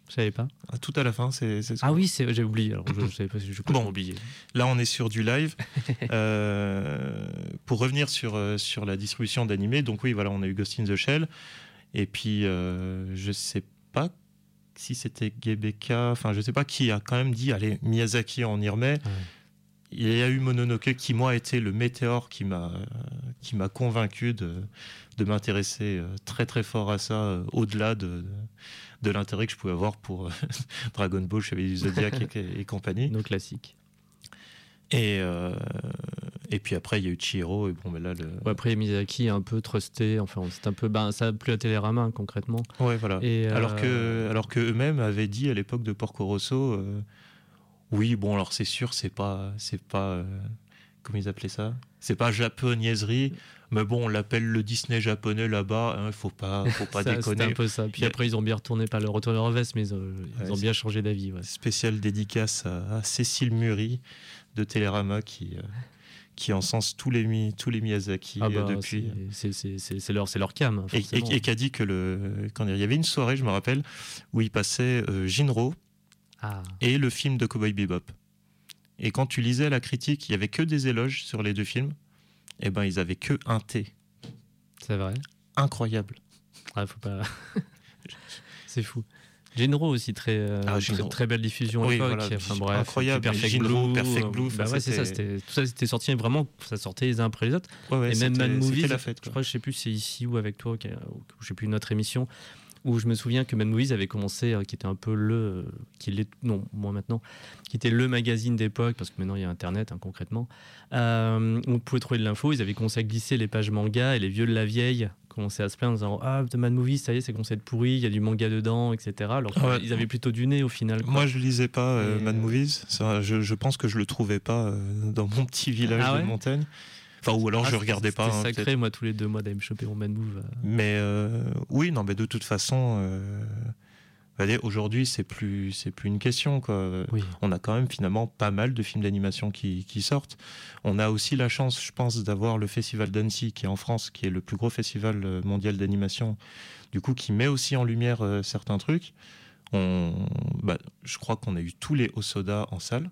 je savais pas. Ah, Tout à la fin, c'est. Ah oui, j'ai oublié, alors je, je savais pas, je, je Bon. oublié. Là, on est sur du live. Euh, pour revenir sur, euh, sur la distribution d'animés, donc oui, voilà, on a eu Ghost in the Shell. Et puis, euh, je sais pas si c'était Gebeka, enfin, je sais pas qui a quand même dit, allez, Miyazaki, on y remet. Ouais. Il y a eu Mononoke qui, moi, a été le météore qui m'a qui m'a convaincu de, de m'intéresser euh, très très fort à ça, euh, au-delà de, de l'intérêt que je pouvais avoir pour euh, Dragon Ball, Chevalier du Zodiac et, et compagnie. Nos classiques. Et, euh, et puis après, il y a eu Chihiro. Et bon, mais là, le... Ouais, après, Miyazaki est un peu trusté. Enfin, c'est un peu. Ben, ça a plu à Télérama, concrètement. Ouais, voilà. Et, euh, Alors que, alors que eux-mêmes avaient dit à l'époque de Porco Rosso, euh, oui, bon, alors c'est sûr, c'est pas, c'est pas, euh, comment ils appelaient ça? C'est pas japonaiserie, mais bon, on l'appelle le Disney japonais là-bas. Hein, faut pas, faut pas ça, déconner. un peu ça. Puis après, ils ont bien retourné, pas le retourné leur veste, mais ils ont, ils Ouais, ont c'est- bien changé d'avis. Ouais. Spéciale dédicace à, à Cécile Muri de Télérama qui, euh, qui encense tous les, tous les Miyazaki Ah euh, bah, depuis. c'est- leur, leur cam. Et, et- qui a dit que le, quand il y avait une soirée, je me rappelle, où il passait euh, Jinro Ah, et le film de Cowboy Bebop. Et quand tu lisais la critique, il y avait que des éloges sur les deux films. Et ben, ils avaient que un T. c'est vrai. Incroyable. Ah, faut pas. c'est fou. Genro aussi, très, euh, Ah, très, belle diffusion à Oui, l'époque. voilà, Enfin, diffusion bref, incroyable. Perfect Blue. Perfect euh, Blue, bah ouais, c'est ça. Tout ça, c'était sorti vraiment. Ça sortait les uns après les autres. Ouais, ouais, et même Mad Movies, la fête. je crois, je sais plus si c'est ici ou avec toi, ou je sais plus une autre émission, où je me souviens que Mad Movies avait commencé, euh, qui était un peu le, euh, qui l'est, non, moi maintenant, qui était le magazine d'époque, parce que maintenant il y a Internet hein, concrètement, où on pouvait trouver de l'info, ils avaient commencé à glisser les pages manga, et les vieux de la vieille commençaient à se plaindre en disant Ah, The Mad Movies, ça y est, c'est être pourri, il y a du manga dedans, etc. Alors ouais. qu'ils avaient plutôt du nez au final. quoi. Moi, je lisais pas euh, Mad euh, Movies. Ça, je, je pense que je le trouvais pas euh, dans mon petit village Ah de ouais montagne. Enfin, ou alors Ah, je regardais pas. C'était hein, sacré, moi, tous les deux mois d'aller me choper mon Mad Move. euh. Mais euh, oui, non, mais de toute façon, euh, aujourd'hui, c'est plus, c'est plus une question. Quoi. Oui. On a quand même finalement pas mal de films d'animation qui, qui sortent. On a aussi la chance, je pense, d'avoir le Festival d'Annecy qui est en France, qui est le plus gros festival euh, mondial d'animation, du coup, qui met aussi en lumière euh, certains trucs. On, bah, je crois qu'on a eu tous les Osoda en salle,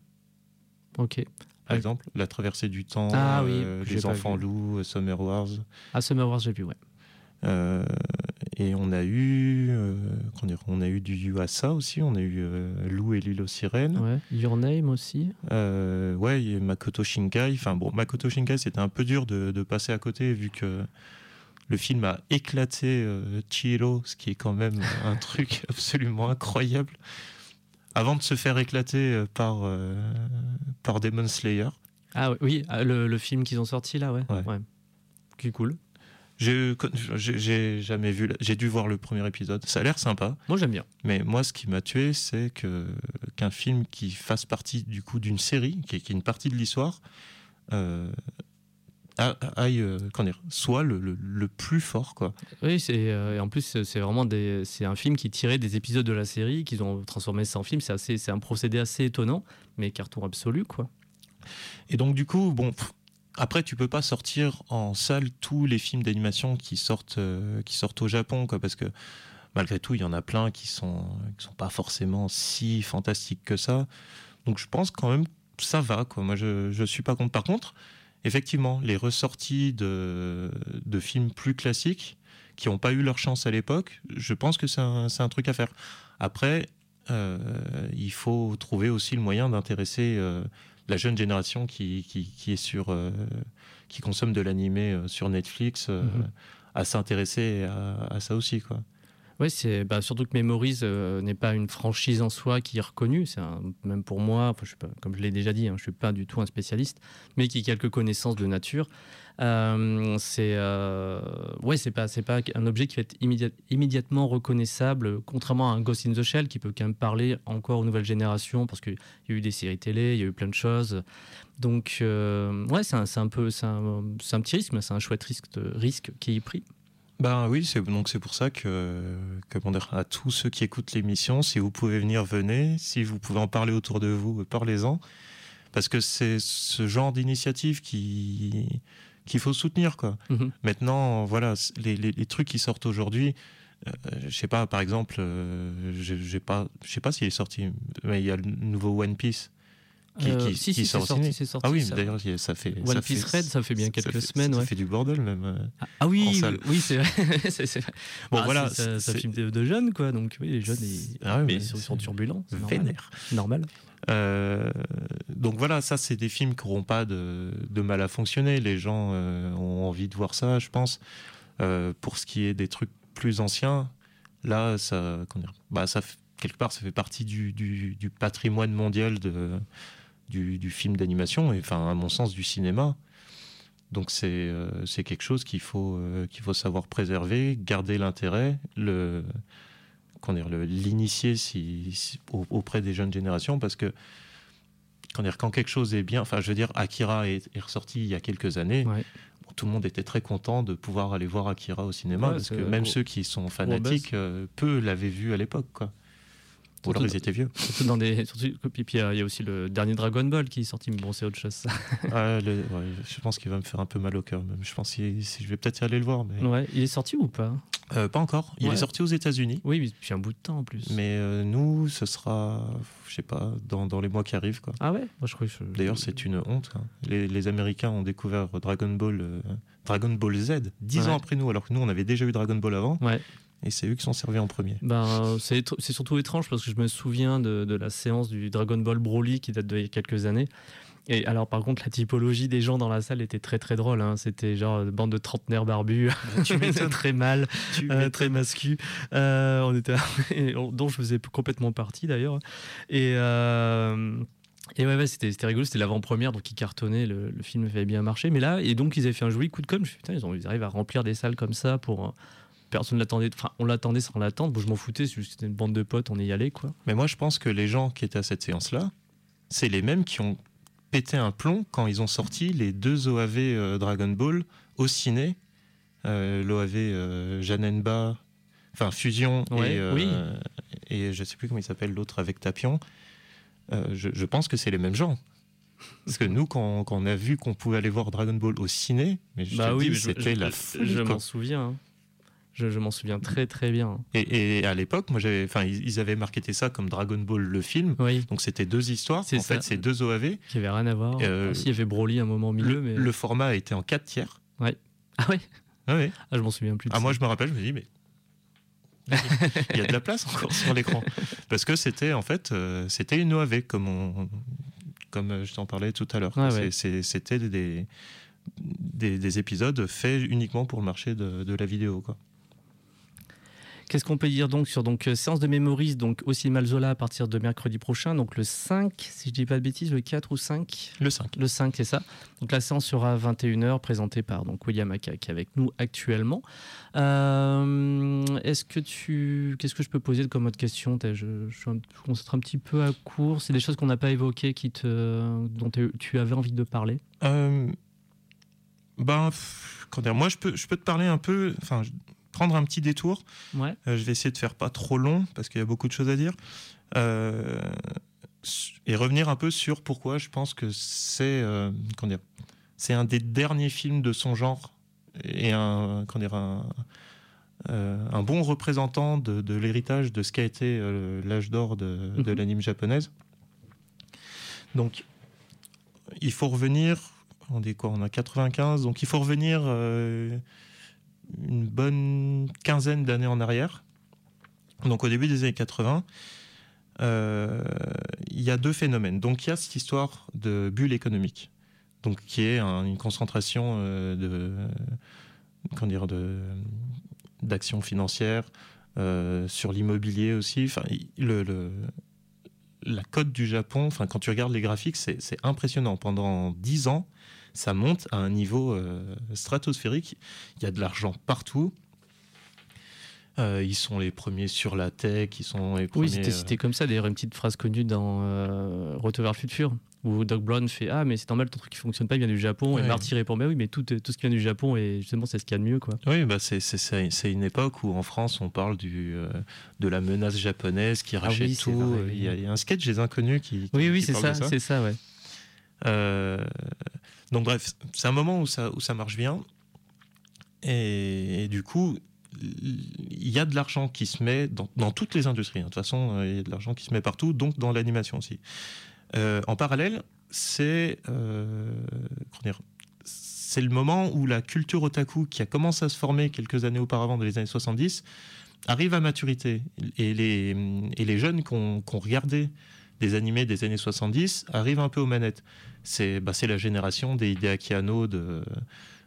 Ok. par exemple, La Traversée du Temps, Ah euh, Les Enfants. Loups, Summer Wars. Ah, Summer Wars, j'ai vu, ouais. Euh, et on a eu, euh, dire, on a eu du Yuasa aussi, on a eu euh, Lou et l'île aux sirènes. ouais. Your Name aussi. Euh, ouais, et Makoto Shinkai. Enfin bon, Makoto Shinkai, c'était un peu dur de, de passer à côté vu que le film a éclaté euh, Chihiro, ce qui est quand même un truc absolument incroyable. Avant de se faire éclater euh, par, par Demon Slayer. Ah oui, ah, le, le film qu'ils ont sorti là, ouais. Ouais. Qui est cool. J'ai jamais vu, j'ai dû voir le premier épisode. Ça a l'air sympa. Moi j'aime bien. Mais moi, ce qui m'a tué, c'est que qu'un film qui fasse partie du coup d'une série, qui est, qui est une partie de l'histoire, euh, a- aille, euh, dire, soit le, le- le plus fort, quoi. Oui, c'est euh, et en plus c'est- c'est vraiment des, c'est un film qui tirait des épisodes de la série, qu'ils ont transformé ça en film. C'est assez, c'est un procédé assez étonnant, mais carton absolu quoi. Et donc, du coup, bon, pff, après, tu peux pas sortir en salle tous les films d'animation qui sortent, euh, qui sortent au Japon, quoi, parce que malgré tout, il y en a plein qui sont, qui sont pas forcément si fantastiques que ça. Donc, je pense quand même que ça va, quoi. Moi, je, je suis pas contre. Par contre, effectivement, les ressorties de, de films plus classiques qui n'ont pas eu leur chance à l'époque, je pense que c'est un, un truc à faire. Après, euh, il faut trouver aussi le moyen d'intéresser euh, la jeune génération qui, qui, qui est sur, euh, qui consomme de l'animé euh, sur Netflix euh, Mhm. à s'intéresser à, à ça aussi, quoi. Oui, c'est bah, surtout que Memories euh, n'est pas une franchise en soi qui est reconnue. C'est un- même pour moi, enfin, je suis pas, comme je l'ai déjà dit, hein, je suis pas du tout un spécialiste, mais qui a quelques connaissances de nature. Euh, c'est euh, ouais, c'est pas c'est pas un objet qui va être immédiat- immédiatement reconnaissable, contrairement à un Ghost in the Shell qui peut quand même parler encore aux nouvelles générations parce qu'il y a eu des séries télé, il y a eu plein de choses. Donc euh, ouais, c'est un, un peu c'est un, un petit risque, mais c'est un chouette risque, risque qui est pris. Ben oui, c'est donc c'est pour ça que, comment à tous ceux qui écoutent l'émission, si vous pouvez venir, venez. Si vous pouvez en parler autour de vous, parlez-en, parce que c'est ce genre d'initiative qui qu'il faut soutenir, quoi. Mhm. Maintenant, voilà, c- les, les- les trucs qui sortent aujourd'hui, euh, je sais pas, par exemple, euh, j'ai pas, je sais pas s'il est sorti, mais il y a le nouveau One Piece qui, Euh, qui- si, qui si, sort sorti. Ah oui, d'ailleurs, ça fait One ça Piece fait- Red, ça fait bien quelques fait- semaines, ouais. Ça fait du bordel même. euh. Ah, ah oui, en salle. oui, c'est vrai. c'est vrai. Bon, Ah, voilà, c'est, c'est- filme de, de jeunes, quoi. Donc oui, les jeunes, ils, Ah mais ils sont, turbulents. Normal. Vénère. C'est normal. Euh, donc voilà, ça c'est des films qui n'auront pas de, mal à fonctionner. Les gens euh, ont envie de voir ça, je pense. Euh, pour ce qui est des trucs plus anciens, là, ça, bah, quelque part, ça fait partie du, patrimoine mondial du, film d'animation et, enfin, à mon sens, du cinéma. Donc c'est quelque chose qu'il faut qu'il faut savoir préserver, garder l'intérêt, le- l'initier si, si- au- auprès des jeunes générations parce que dire, quand quelque chose est bien, enfin je veux dire Akira est, est ressorti il y a quelques années, Ouais. bon, tout le monde était très content de pouvoir aller voir Akira au cinéma Ouais, parce que même gros- ceux qui sont fanatiques, euh, peu l'avaient vu à l'époque quoi. Ou alors ils étaient vieux. Surtout dans des. Surtout, puis puis, il y a- aussi le dernier Dragon Ball qui est sorti, mais bon, c'est autre chose. Ah, le- ouais, je pense qu'il va me faire un peu mal au cœur même. Je pense que je vais peut-être y aller le voir, mais Ouais, il est sorti ou pas? Euh, pas encore. Il Ouais. est sorti aux États-Unis. Oui, mais depuis un bout de temps en plus. Mais euh, nous, ce sera, je sais pas, dans, dans les mois qui arrivent. Quoi. Ah ouais? Moi, je crois que je- D'ailleurs, c'est une honte. hein. Les, les Américains ont découvert Dragon Ball, euh, Dragon Ball Z dix Ouais. ans après nous, alors que nous, on avait déjà eu Dragon Ball avant. Ouais. Et c'est eux qui sont servis en premier. Ben, c'est surtout étrange parce que je me souviens de, de la séance du Dragon Ball Broly qui date d'il y a quelques années. Et alors, par contre, la typologie des gens dans la salle était très très drôle. hein. C'était genre une bande de trentenaires barbus, Tu m'étonnes. très mal, Tu euh, très mascu. Euh, on était, dont je faisais complètement partie d'ailleurs. Et, euh, et ouais, ouais, c'était c'était rigolo. C'était l'avant-première, donc ils cartonnaient. Le, le film avait bien marché. Mais là, et donc ils avaient fait un joli coup de com. Je me suis dit, putain, ils, ont, ils arrivent à remplir des salles comme ça pour. Personne l'attendait. Enfin, on l'attendait sans l'attendre. Bon, je m'en foutais. C'était une bande de potes. On y allait, quoi. Mais moi, je pense que les gens qui étaient à cette séance-là, c'est les mêmes qui ont pété un plomb quand ils ont sorti les deux OAV euh, Dragon Ball au ciné. Euh, L'OAV euh, Janenba, enfin Fusion Ouais, et, euh, oui. et je sais plus comment il s'appelle l'autre avec Tapion. Je, je pense que c'est les mêmes gens. Parce que nous, quand, quand on a vu qu'on pouvait aller voir Dragon Ball au ciné, mais je mais je- c'était la folie. Je m'en souviens. hein. Je, je m'en souviens très très bien. Et, et à l'époque, moi, j'avais, enfin, ils, avaient marketé ça comme Dragon Ball le film. Oui, Donc c'était deux histoires. C'est En fait, c'est deux OAV. qui avait rien à voir. Euh, Ah, il y avait Broly à un moment au milieu, Le, mais. le format était en 4 tiers. Ah ouais Ah ouais. Ah, je m'en souviens plus. de Ah, ça. moi, je me rappelle, je me dis, mais. Il y a de la place encore sur l'écran. Parce que c'était, en fait, euh, c'était une OAV, comme, on, comme je t'en parlais tout à l'heure. Ah ouais. C'était des, des, des épisodes faits uniquement pour le marché de, de la vidéo. Quoi. Qu'est-ce qu'on peut dire donc sur donc euh, séance de mémorise donc au cinéma Zola à partir de mercredi prochain donc le 5 si je dis pas de bêtises le 4 ou 5 Le 5. le 5 c'est ça. Donc la séance sera à 21h présentée par donc William Aka qui est avec nous actuellement. Euh, est-ce que tu qu'est-ce que je peux poser comme autre question? Je, je, je concentre un petit peu à court. C'est des choses qu'on n'a pas évoquées qui te dont tu- avais envie de parler? Euh, Ben, dire, moi, je peux, je peux te parler un peu, enfin, prendre un petit détour. Ouais. Euh, je vais essayer de faire pas trop long parce qu'il y a beaucoup de choses à dire. Euh, et revenir un peu sur pourquoi je pense que c'est euh, c'est un des derniers films de son genre et un, comment dire, un, euh, un bon représentant de, de l'héritage de ce qu'a été l'âge d'or de, de Mhm. l'anime japonaise. Donc, il faut revenir. On est quoi On a 95, donc il faut revenir une bonne quinzaine d'années en arrière. Donc au début des années 80, euh, il y a deux phénomènes. Donc il y a cette histoire de bulle économique, donc qui est un- une concentration euh, de comment dire de d'actions financières euh, sur l'immobilier aussi. Enfin, le, la cote du Japon, enfin quand tu regardes les graphiques, c'est impressionnant. Pendant 10 ans, ça monte à un niveau euh, stratosphérique. Il y a de l'argent partout. Euh, ils sont les premiers sur la tech, ils sont les premiers. Oui, c'était euh, cité comme ça. D'ailleurs, une petite phrase connue dans euh, Retour vers le futur, où Doc Brown fait Ah, mais c'est normal, ton truc qui fonctionne pas, il vient du Japon. Et. Marty répond Bah oui, mais tout, tout ce qui vient du Japon, et justement, c'est ce qu'il y a de mieux, quoi. Oui, bah c'est, c'est, c'est, c'est une époque où en France on parle du, euh, de la menace japonaise qui rachète Ah oui, c'est tout. vrai, Euh, Il y, a- oui. il y a un sketch des inconnus qui. qui- Oui, oui, c'est ça, c'est ça, ouais. Donc bref, c'est un moment où ça, où ça marche bien. Et, du coup, il y a de l'argent qui se met dans, dans toutes les industries. De toute façon, euh, il y a de l'argent qui se met partout, donc dans l'animation aussi. Euh, en parallèle, c'est euh, le moment où la culture otaku, qui a commencé à se former quelques années auparavant, dans les années 70, arrive à maturité. Et les, et les jeunes qui ont regardé des animés des années 70 arrivent un peu aux manettes. C'est bah, la génération des Hideaki Anno de,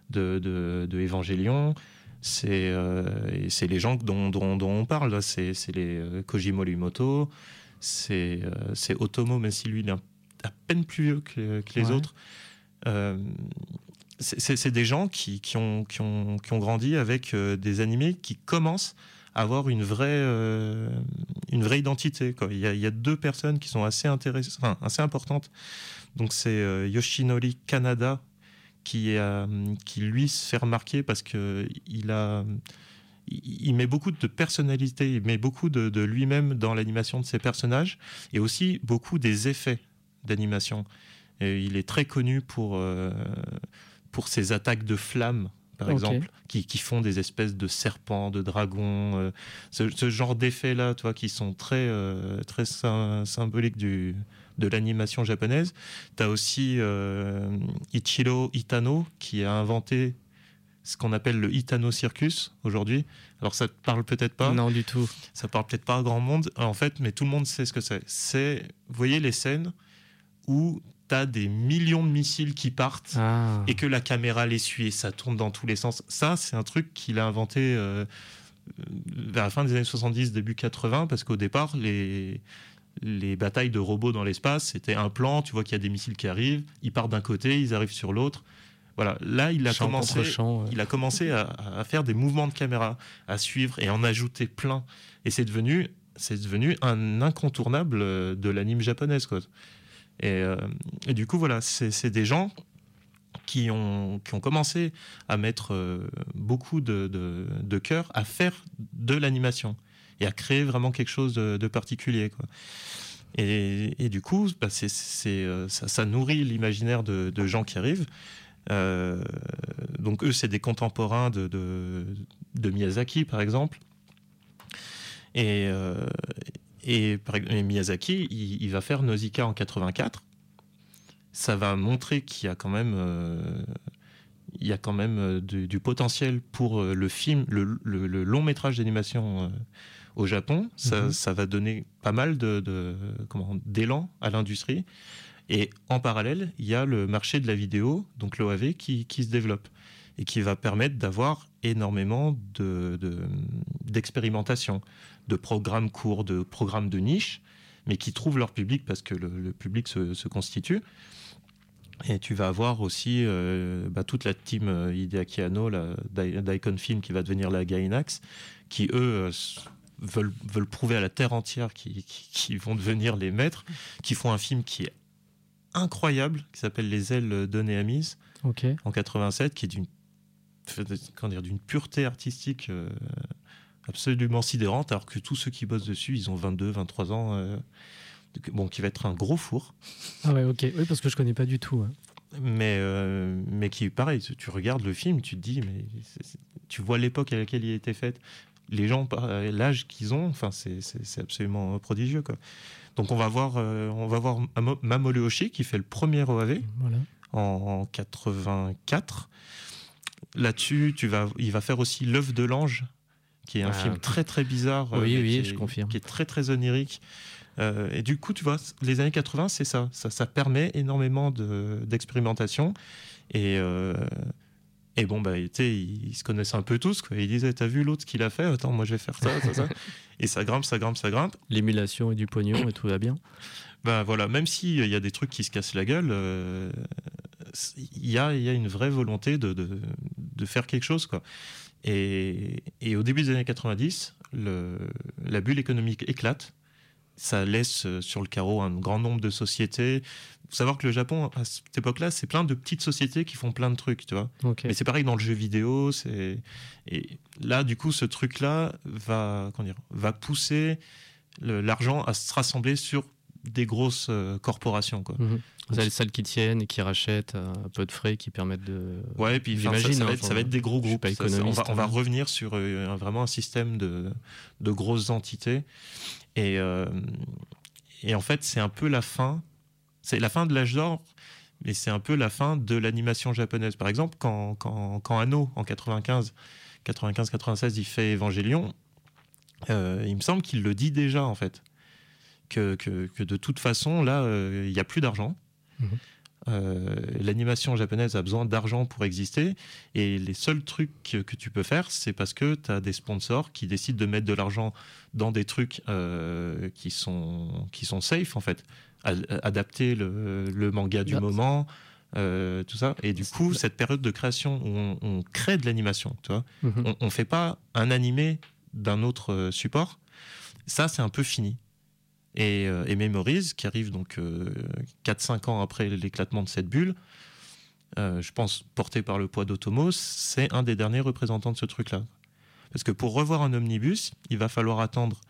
de, de, de Evangelion. C'est euh, c'est les gens dont, dont, dont on parle. C'est les euh, Koji Morimoto, c'est euh, c'est Otomo, même si lui il est à peine plus vieux que, que les Ouais. autres. Euh, c'est- des gens qui, qui, ont, qui, ont, qui ont grandi avec des animés qui commencent avoir une vraie, euh, une vraie identité. Il, y a, deux personnes qui sont assez, intéress- enfin, assez importantes. Donc c'est euh, Yoshinori Kanada qui, a, qui lui se fait remarquer parce que il a met beaucoup de personnalité, il met beaucoup de, lui-même dans l'animation de ses personnages et aussi beaucoup des effets d'animation. Il est très connu pour, euh, pour ses attaques de flammes, par exemple, qui, qui font des espèces de serpents, de dragons, euh, ce, ce genre d'effets-là, tu vois, qui sont très, euh, très sym- symboliques du, de l'animation japonaise. Tu as aussi euh, Ichiro Itano qui a inventé ce qu'on appelle le Itano Circus aujourd'hui. Alors ça te parle peut-être pas, Non, du tout. ça parle peut-être pas à grand monde en fait, mais tout le monde sait ce que c'est. C'est, vous voyez les scènes où tu as des millions de missiles qui partent Ah. et que la caméra les suit et ça tourne dans tous les sens. Ça, c'est un truc qu'il a inventé euh, vers la fin des années 70, début 80, parce qu'au départ, les, les batailles de robots dans l'espace, c'était un plan, tu vois qu'il y a des missiles qui arrivent, ils partent d'un côté, ils arrivent sur l'autre. Voilà, là, il a Champ commencé, contre champ, ouais. il a commencé à, à faire des mouvements de caméra, à suivre et en ajouter plein. Et c'est devenu, c'est devenu un incontournable euh, de l'anime japonaise. Quoi. Et, euh, et du coup, voilà, c'est des gens qui ont, qui ont commencé à mettre euh, beaucoup de, de, cœur à faire de l'animation et à créer vraiment quelque chose de, particulier. Et, et du coup, bah, euh, ça, nourrit l'imaginaire de, de gens qui arrivent. Donc eux, c'est des contemporains de, de, Miyazaki, par exemple. Et, et, Miyazaki, il, il va faire Nausicaa en 84. Ça va montrer qu'il y a quand même, euh, il y a quand même euh, du, du potentiel pour euh, le film, le, le- le long métrage d'animation au Japon. Ça, Mhm. ça va donner pas mal de, de- comment d'élan à l'industrie. Et en parallèle, il y a le marché de la vidéo, donc l'OAV, qui, qui se développe et qui va permettre d'avoir énormément de- de- d'expérimentation, de, programmes courts, de programmes de niche, mais qui trouvent leur public parce que le, le public se, se constitue. Et tu vas avoir aussi euh, bah, toute la team euh, Hideaki Anno, d'Icon Film, qui va devenir la Gainax, qui eux euh, veulent, veulent prouver à la terre entière qu'ils qu'ils- qu'ils vont devenir les maîtres, qui font un film qui est incroyable qui s'appelle Les ailes de Néamis Ok. en 87, qui est d'une d'une pureté artistique euh, absolument sidérante, alors que tous ceux qui bossent dessus, ils ont 22, 23 ans. euh, bon, qui va être un gros four, Ah ouais, ok. Oui, parce que je connais pas du tout. hein. mais, euh, mais qui, pareil, tu, regardes le film, tu te dis, mais tu vois l'époque à laquelle il a été fait, les gens, euh, l'âge qu'ils ont, enfin, c'est- absolument prodigieux. Quoi. Donc on va voir, euh, on va voir Oshii qui fait le premier OAV. Voilà. en 84. Là-dessus, tu vas, il va faire aussi L'œuf de l'ange, qui est un Ah. film très très bizarre, euh, Oui, mais oui, je est- confirme. qui est très très onirique. Euh, et du coup, tu vois, les années 80, c'est ça. ça. ça permet énormément de- d'expérimentation. et, euh, et bon, bah, ils, ils se connaissent un peu tous. Quoi. Ils disaient, t'as vu l'autre qu'il a fait? Attends, moi je vais faire ça, ça, ça. Et ça grimpe, ça grimpe, ça grimpe. L'émulation et du pognon et tout va bien. Ben voilà, même s'il y a des trucs qui se cassent la gueule, euh, il y, a, y a une vraie volonté de, de, de faire quelque chose. Quoi. Et, et au début des années 90, le, la bulle économique éclate. Ça laisse euh, sur le carreau un grand nombre de sociétés. Il faut savoir que le Japon, à cette époque-là, c'est plein de petites sociétés qui font plein de trucs, tu vois. Mais c'est pareil dans le jeu vidéo. C'est et là, du coup, ce truc-là va, comment dire, va pousser l'argent à se rassembler sur des grosses euh, corporations, quoi. Mhm. Vous avez celles qui tiennent et qui rachètent à un peu de frais qui permettent de. Ouais, et puis ça, J'imagine, ça va hein, être, ça va être des gros groupes. Ça, on, va, on va hein. revenir sur euh, vraiment un système de, de grosses entités. Et, euh, et en fait, c'est un peu la fin. C'est la fin de l'âge d'or, mais c'est un peu la fin de l'animation japonaise. Par exemple, quand, quand, quand Anno, en 95, 95-96, il fait Evangelion, euh, il me semble qu'il le dit déjà, en fait. Que, que, que de toute façon, là, euh, il n'y a plus d'argent. Euh, L'animation japonaise a besoin d'argent pour exister. Et les seuls trucs que, que tu peux faire, c'est parce que tu as des sponsors qui décident de mettre de l'argent dans des trucs euh, qui, sont, qui sont safe, en fait. A- adapter le, le manga du Bah, moment, euh, tout ça. Et du coup, cette période de création où on, on crée de l'animation, tu vois, Mhm. on ne fait pas un animé d'un autre support. Ça, c'est un peu fini. Et, euh, et qui arrive donc 4-5 ans après l'éclatement de cette bulle, euh, je pense porté par le poids d'Otomos, c'est un des derniers représentants de ce truc-là. Parce que pour revoir un omnibus, il va falloir attendre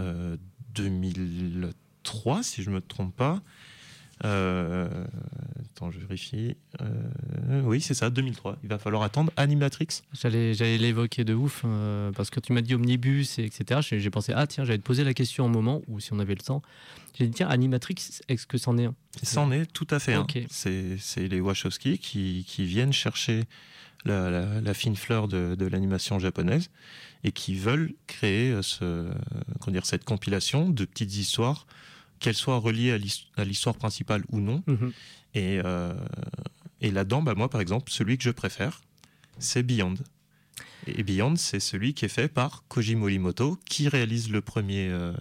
euh, 2003, si je ne me trompe pas. Euh, attends, je vérifie. Euh, oui, c'est ça, 2003. Il va falloir attendre Animatrix. J'allais, j'allais l'évoquer de ouf euh, parce que tu m'as dit omnibus et etc. J'ai, j'ai pensé ah tiens j'allais te poser la question un moment ou si on avait le temps. J'ai dit tiens Animatrix est-ce que c'en est un? C'en est tout à fait un. C'est c'est les Wachowski qui, qui viennent chercher la, la- la fine fleur de, de l'animation japonaise et qui veulent créer ce, comment dire, cette compilation de petites histoires, qu'elles soient reliées à l'his- à l'histoire principale ou non. Mhm. Et, euh, et là-dedans, bah, moi par exemple, celui que je préfère, c'est Beyond. Et Beyond, c'est celui qui est fait par Koji Morimoto, qui réalise le premier. euh,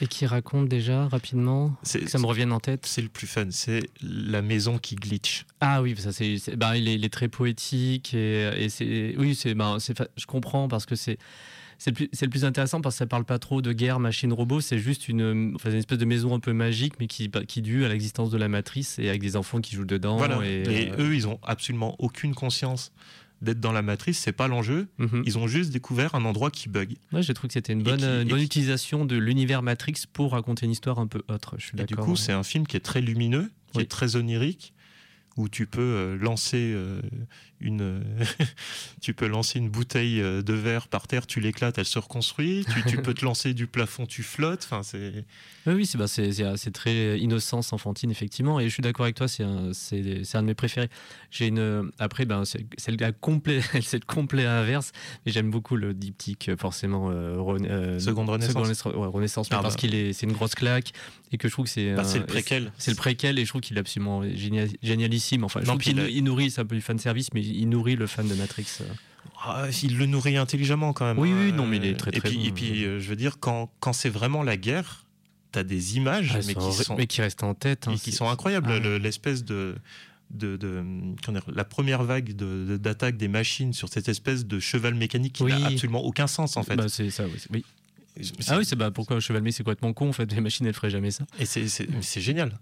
Et qui raconte déjà rapidement que ça me revienne en tête. c'est le plus fun, c'est la maison qui glitch. Ah oui, ça c'est, bah, il, est, il est très poétique et, et c'est, oui, c'est, bah, je comprends parce que c'est, c'est le, plus, c'est le plus intéressant parce que ça parle pas trop de guerre, machine, robot. C'est juste une, enfin, une espèce de maison un peu magique, mais qui, bah, qui est due à l'existence de la matrice et avec des enfants qui jouent dedans. Voilà. Et, Et, euh, eux, ils ont absolument aucune conscience d'être dans la matrice, c'est pas l'enjeu. mhm. Ils ont juste découvert un endroit qui bug. Ouais, j'ai trouvé que c'était une bonne, qui- une et bonne qui- utilisation de l'univers Matrix pour raconter une histoire un peu autre. Je suis Et d'accord. du coup, ouais. c'est un film qui est très lumineux, qui Oui. est très onirique, où tu peux euh, lancer euh, une, tu peux lancer une bouteille euh, de verre par terre, tu l'éclates, elle se reconstruit. Tu, tu peux te lancer du plafond, tu flottes. Enfin, c'est Oui, oui, c'est bah, c'est- très innocence enfantine, effectivement. Et je suis d'accord avec toi, c'est un, c'est un de mes préférés. J'ai une, après, ben, c'est le complet, c'est le complet inverse. Mais j'aime beaucoup le diptyque, forcément. euh, euh, Seconde Renaissance. Seconde Renaissance, ouais, Renaissance, Ah parce bah. qu'il est, c'est une grosse claque et que je trouve que c'est. bah, c'est le préquel. C'est le préquel et je trouve qu'il est absolument génial- génialissime. Enfin, je Non, trouve il a- il nourrit, c'est un peu du fan service, mais il nourrit le fan de Matrix. euh. Ah, il le nourrit intelligemment quand même. Oui, hein. oui, non, mais il est très, Et très puis, bon. et puis euh, je veux dire, quand, quand c'est vraiment la guerre, t'as des images, Ah, mais, qui sont, mais qui restent en tête. hein, et qui sont incroyables. Ah. Le- L'espèce de, de, de- la première vague de- d'attaque des machines sur cette espèce de cheval mécanique qui Oui. n'a absolument aucun sens en fait. Bah, c'est ça, oui. Ah oui, c'est bah, pourquoi Cheval May, c'est complètement con en fait. Les machines, elles feraient jamais ça. Et c'est génial.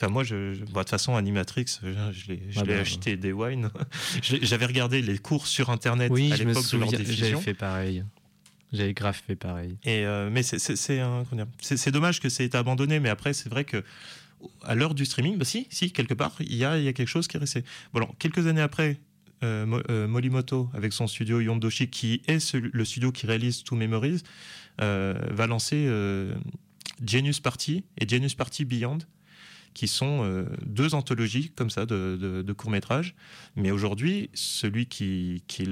Enfin, moi, je, bah, de toute façon, Animatrix, je, l'ai Ah bah, acheté. Je l'ai- J'avais regardé les cours sur Internet Oui, à l'époque de leur souviens, j'avais diffusion. fait pareil. J'avais grave fait pareil. Et euh, mais c'est- dommage que ça ait été abandonné, mais après, c'est vrai que à l'heure du streaming, bah si, si, quelque part, il y a, il y a quelque chose qui est resté. Bon, alors, quelques années après, euh, Mo- euh, Molimoto, avec son studio Yondoshi, qui est le studio qui réalise To Memories, euh, va lancer euh, Genius Party et Genius Party Beyond, qui sont euh, deux anthologies comme ça de, de- de courts-métrages. Mais aujourd'hui, celui qui, qui est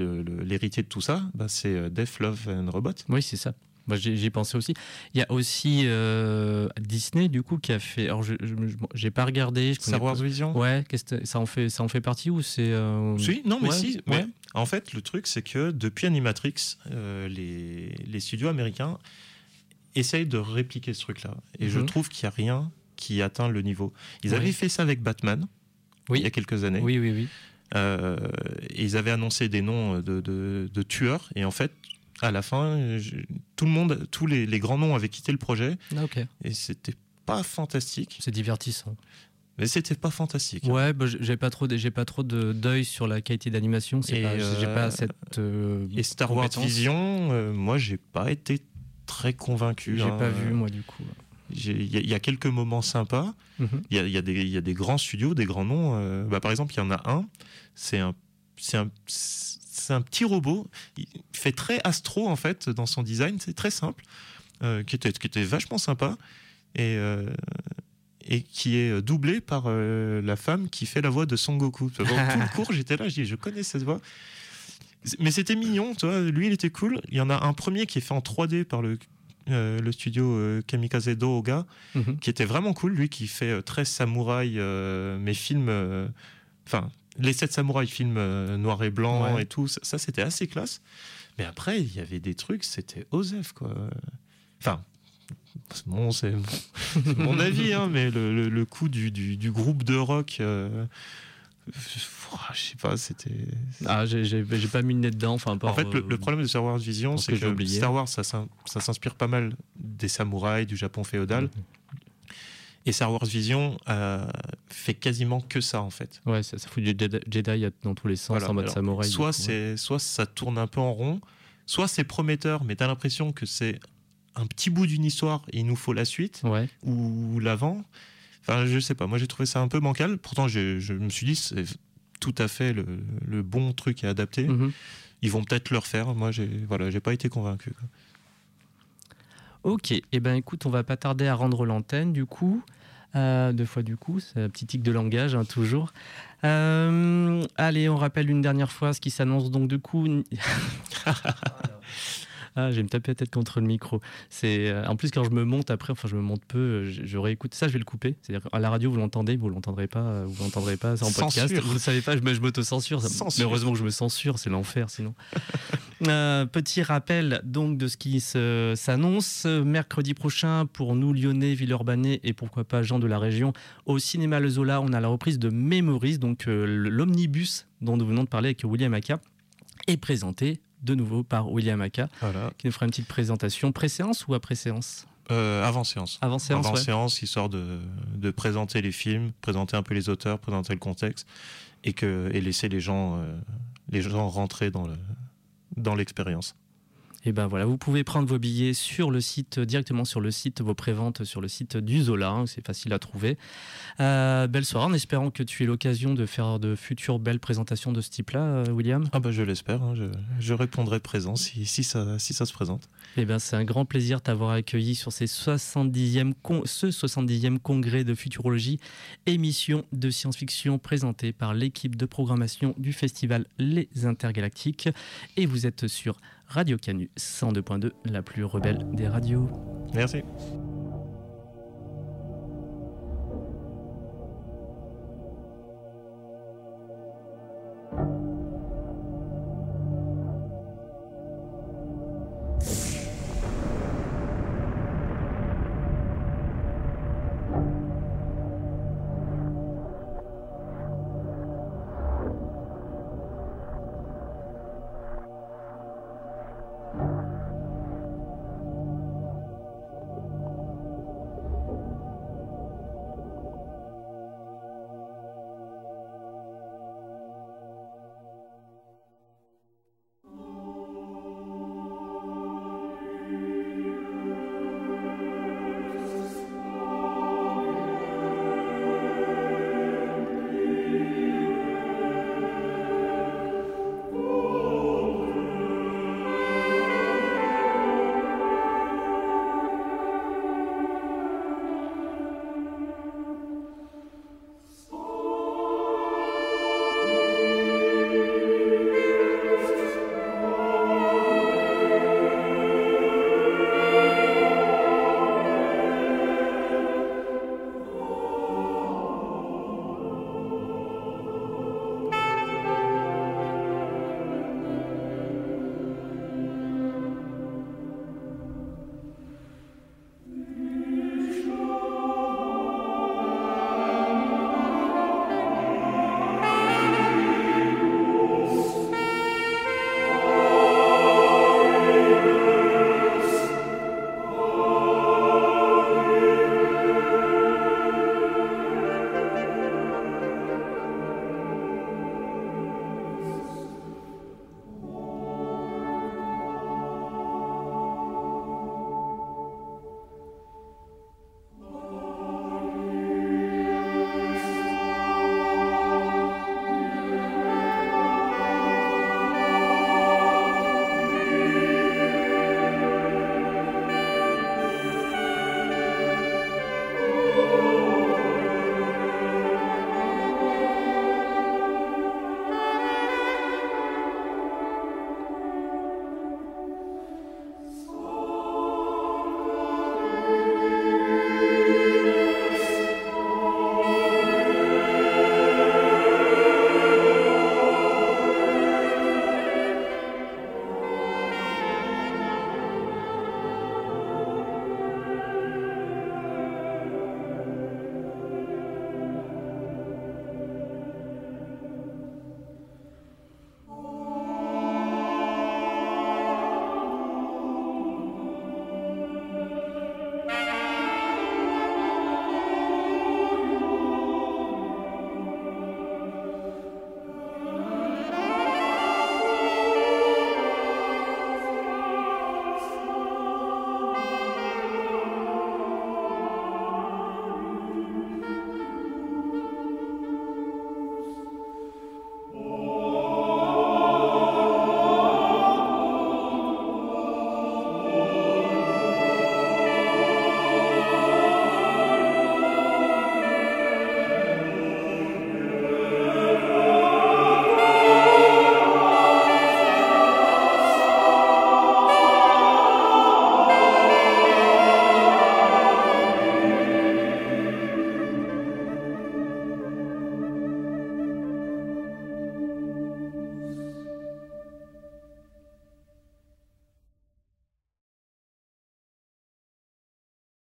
l'héritier de tout ça, bah, c'est euh, Death, Love and Robot. Oui, c'est ça. Moi, j'y pensais aussi. Il y a aussi euh, Disney, du coup, qui a fait. Alors, je j'ai pas regardé. Je Star Wars pas- Vision Ouais, que ça en fait Ça en fait partie ou c'est euh, Si, non, mais Ouais, si. ouais. en fait, le truc, c'est que depuis Animatrix, euh, les, les studios américains essayent de répliquer ce truc-là. Et je Mhm. trouve qu'il n'y a rien qui atteint le niveau. Ils avaient fait ça avec Batman Oui. il y a quelques années. Oui, oui, oui. Euh, et ils avaient annoncé des noms de, de- de tueurs. Et en fait, à la fin, je- tout le monde, tous les, les grands noms avaient quitté le projet. Ah, ok. Et c'était pas fantastique. C'est divertissant. Mais c'était pas fantastique. Ouais, bah, j'ai pas trop, j'ai pas trop de deuil sur la qualité d'animation. C'est j'ai euh, pas cette. euh, Et Star Wars. Vision, moi, j'ai pas été très convaincu. J'ai hein. pas vu moi du coup. Il y, a- il y a quelques moments sympas. Mhm. Il y a, y des- il y a des grands studios, des grands noms. euh, bah, par exemple, il y en a un. C'est un, un, un petit robot. Il fait très astro en fait dans son design. C'est très simple, euh, qui était, qui était vachement sympa et euh, et qui est doublé par la femme qui fait la voix de Son Goku. Pendant tout le cours, j'étais là, je dis, je connais cette voix. Mais c'était mignon, tu vois. Lui, il était cool. Il y en a un premier qui est fait en 3D par le, euh, le studio euh, Kamikaze Doga Mhm. qui était vraiment cool, lui qui fait euh, très samouraï, euh, mais film. euh, Enfin, les sept samouraïs, films noir et blanc Ouais. et tout, ça, ça, c'était assez classe. Mais après, il y avait des trucs, c'était Osef, quoi. Enfin. Bon, c'est mon avis, hein, mais le, le- le coup du, du- du groupe de rock, euh, je sais pas, c'était. Ah, j'ai pas mis le nez dedans. Enfin, En fait, le, euh, le problème de Star Wars Vision, c'est que que, j'ai oublié. Star Wars, ça, s'in- ça s'inspire pas mal des samouraïs, du Japon féodal. Mhm. Et Star Wars Vision euh, fait quasiment que ça, en fait. Ouais, ça, ça fout du Jedi, dans tous les sens Voilà. en mode Alors, samouraï. soit, c'est, soit ça tourne un peu en rond, soit c'est prometteur, mais t'as l'impression que c'est un petit bout d'une histoire et il nous faut la suite Ouais. ou l'avant. Enfin, je sais pas. Moi, j'ai trouvé ça un peu bancal. Pourtant, je me suis dit, c'est tout à fait le, le bon truc à adapter. Mhm. Ils vont peut-être le refaire. Moi, j'ai, voilà, j'ai pas été convaincu. quoi. Ok, et eh ben écoute, on va pas tarder à rendre l'antenne du coup. Euh, deux fois du coup, c'est un petit tic de langage, hein, toujours. Euh, allez, on rappelle une dernière fois ce qui s'annonce donc du coup. Ah, je vais me taper la tête contre le micro. C'est euh, en plus quand je me monte après, enfin je me monte peu, euh, je, je réécoute ça, je vais le couper. C'est-à-dire à la radio vous l'entendez, vous l'entendrez pas, euh, vous l'entendrez pas, c'est en podcast. Censure. Vous le savez pas, je, je m'auto-censure. Mais heureusement que je me censure, c'est l'enfer sinon. Euh, petit rappel donc de ce qui s'annonce mercredi prochain pour nous Lyonnais, Villeurbanais et pourquoi pas gens de la région au cinéma Le Zola. On a la reprise de Memories, donc euh, l'omnibus dont nous venons de parler avec William Aka, est présenté de nouveau par William Aka Voilà. qui nous fera une petite présentation pré-séance ou après séance Euh, avant séance. Avant séance, Avant ouais. séance, histoire de, de présenter les films, présenter un peu les auteurs, présenter le contexte et, que, et laisser les gens, euh, les gens rentrer dans, le, dans l'expérience. Et ben voilà, vous pouvez prendre vos billets sur le site, directement sur le site, vos préventes sur le site du Zola, hein, c'est facile à trouver. Euh, belle soirée, en espérant que tu aies l'occasion de faire de futures belles présentations de ce type-là, euh, William. Ah bah je l'espère, hein, je, répondrai présent si ça se présente. Eh c'est un grand plaisir de t'avoir accueilli sur ces 70e con- ce 70e congrès de futurologie, émission de science-fiction présentée par l'équipe de programmation du festival Les Intergalactiques. Et vous êtes sur Radio Canu 102.2, la plus rebelle des radios. Merci.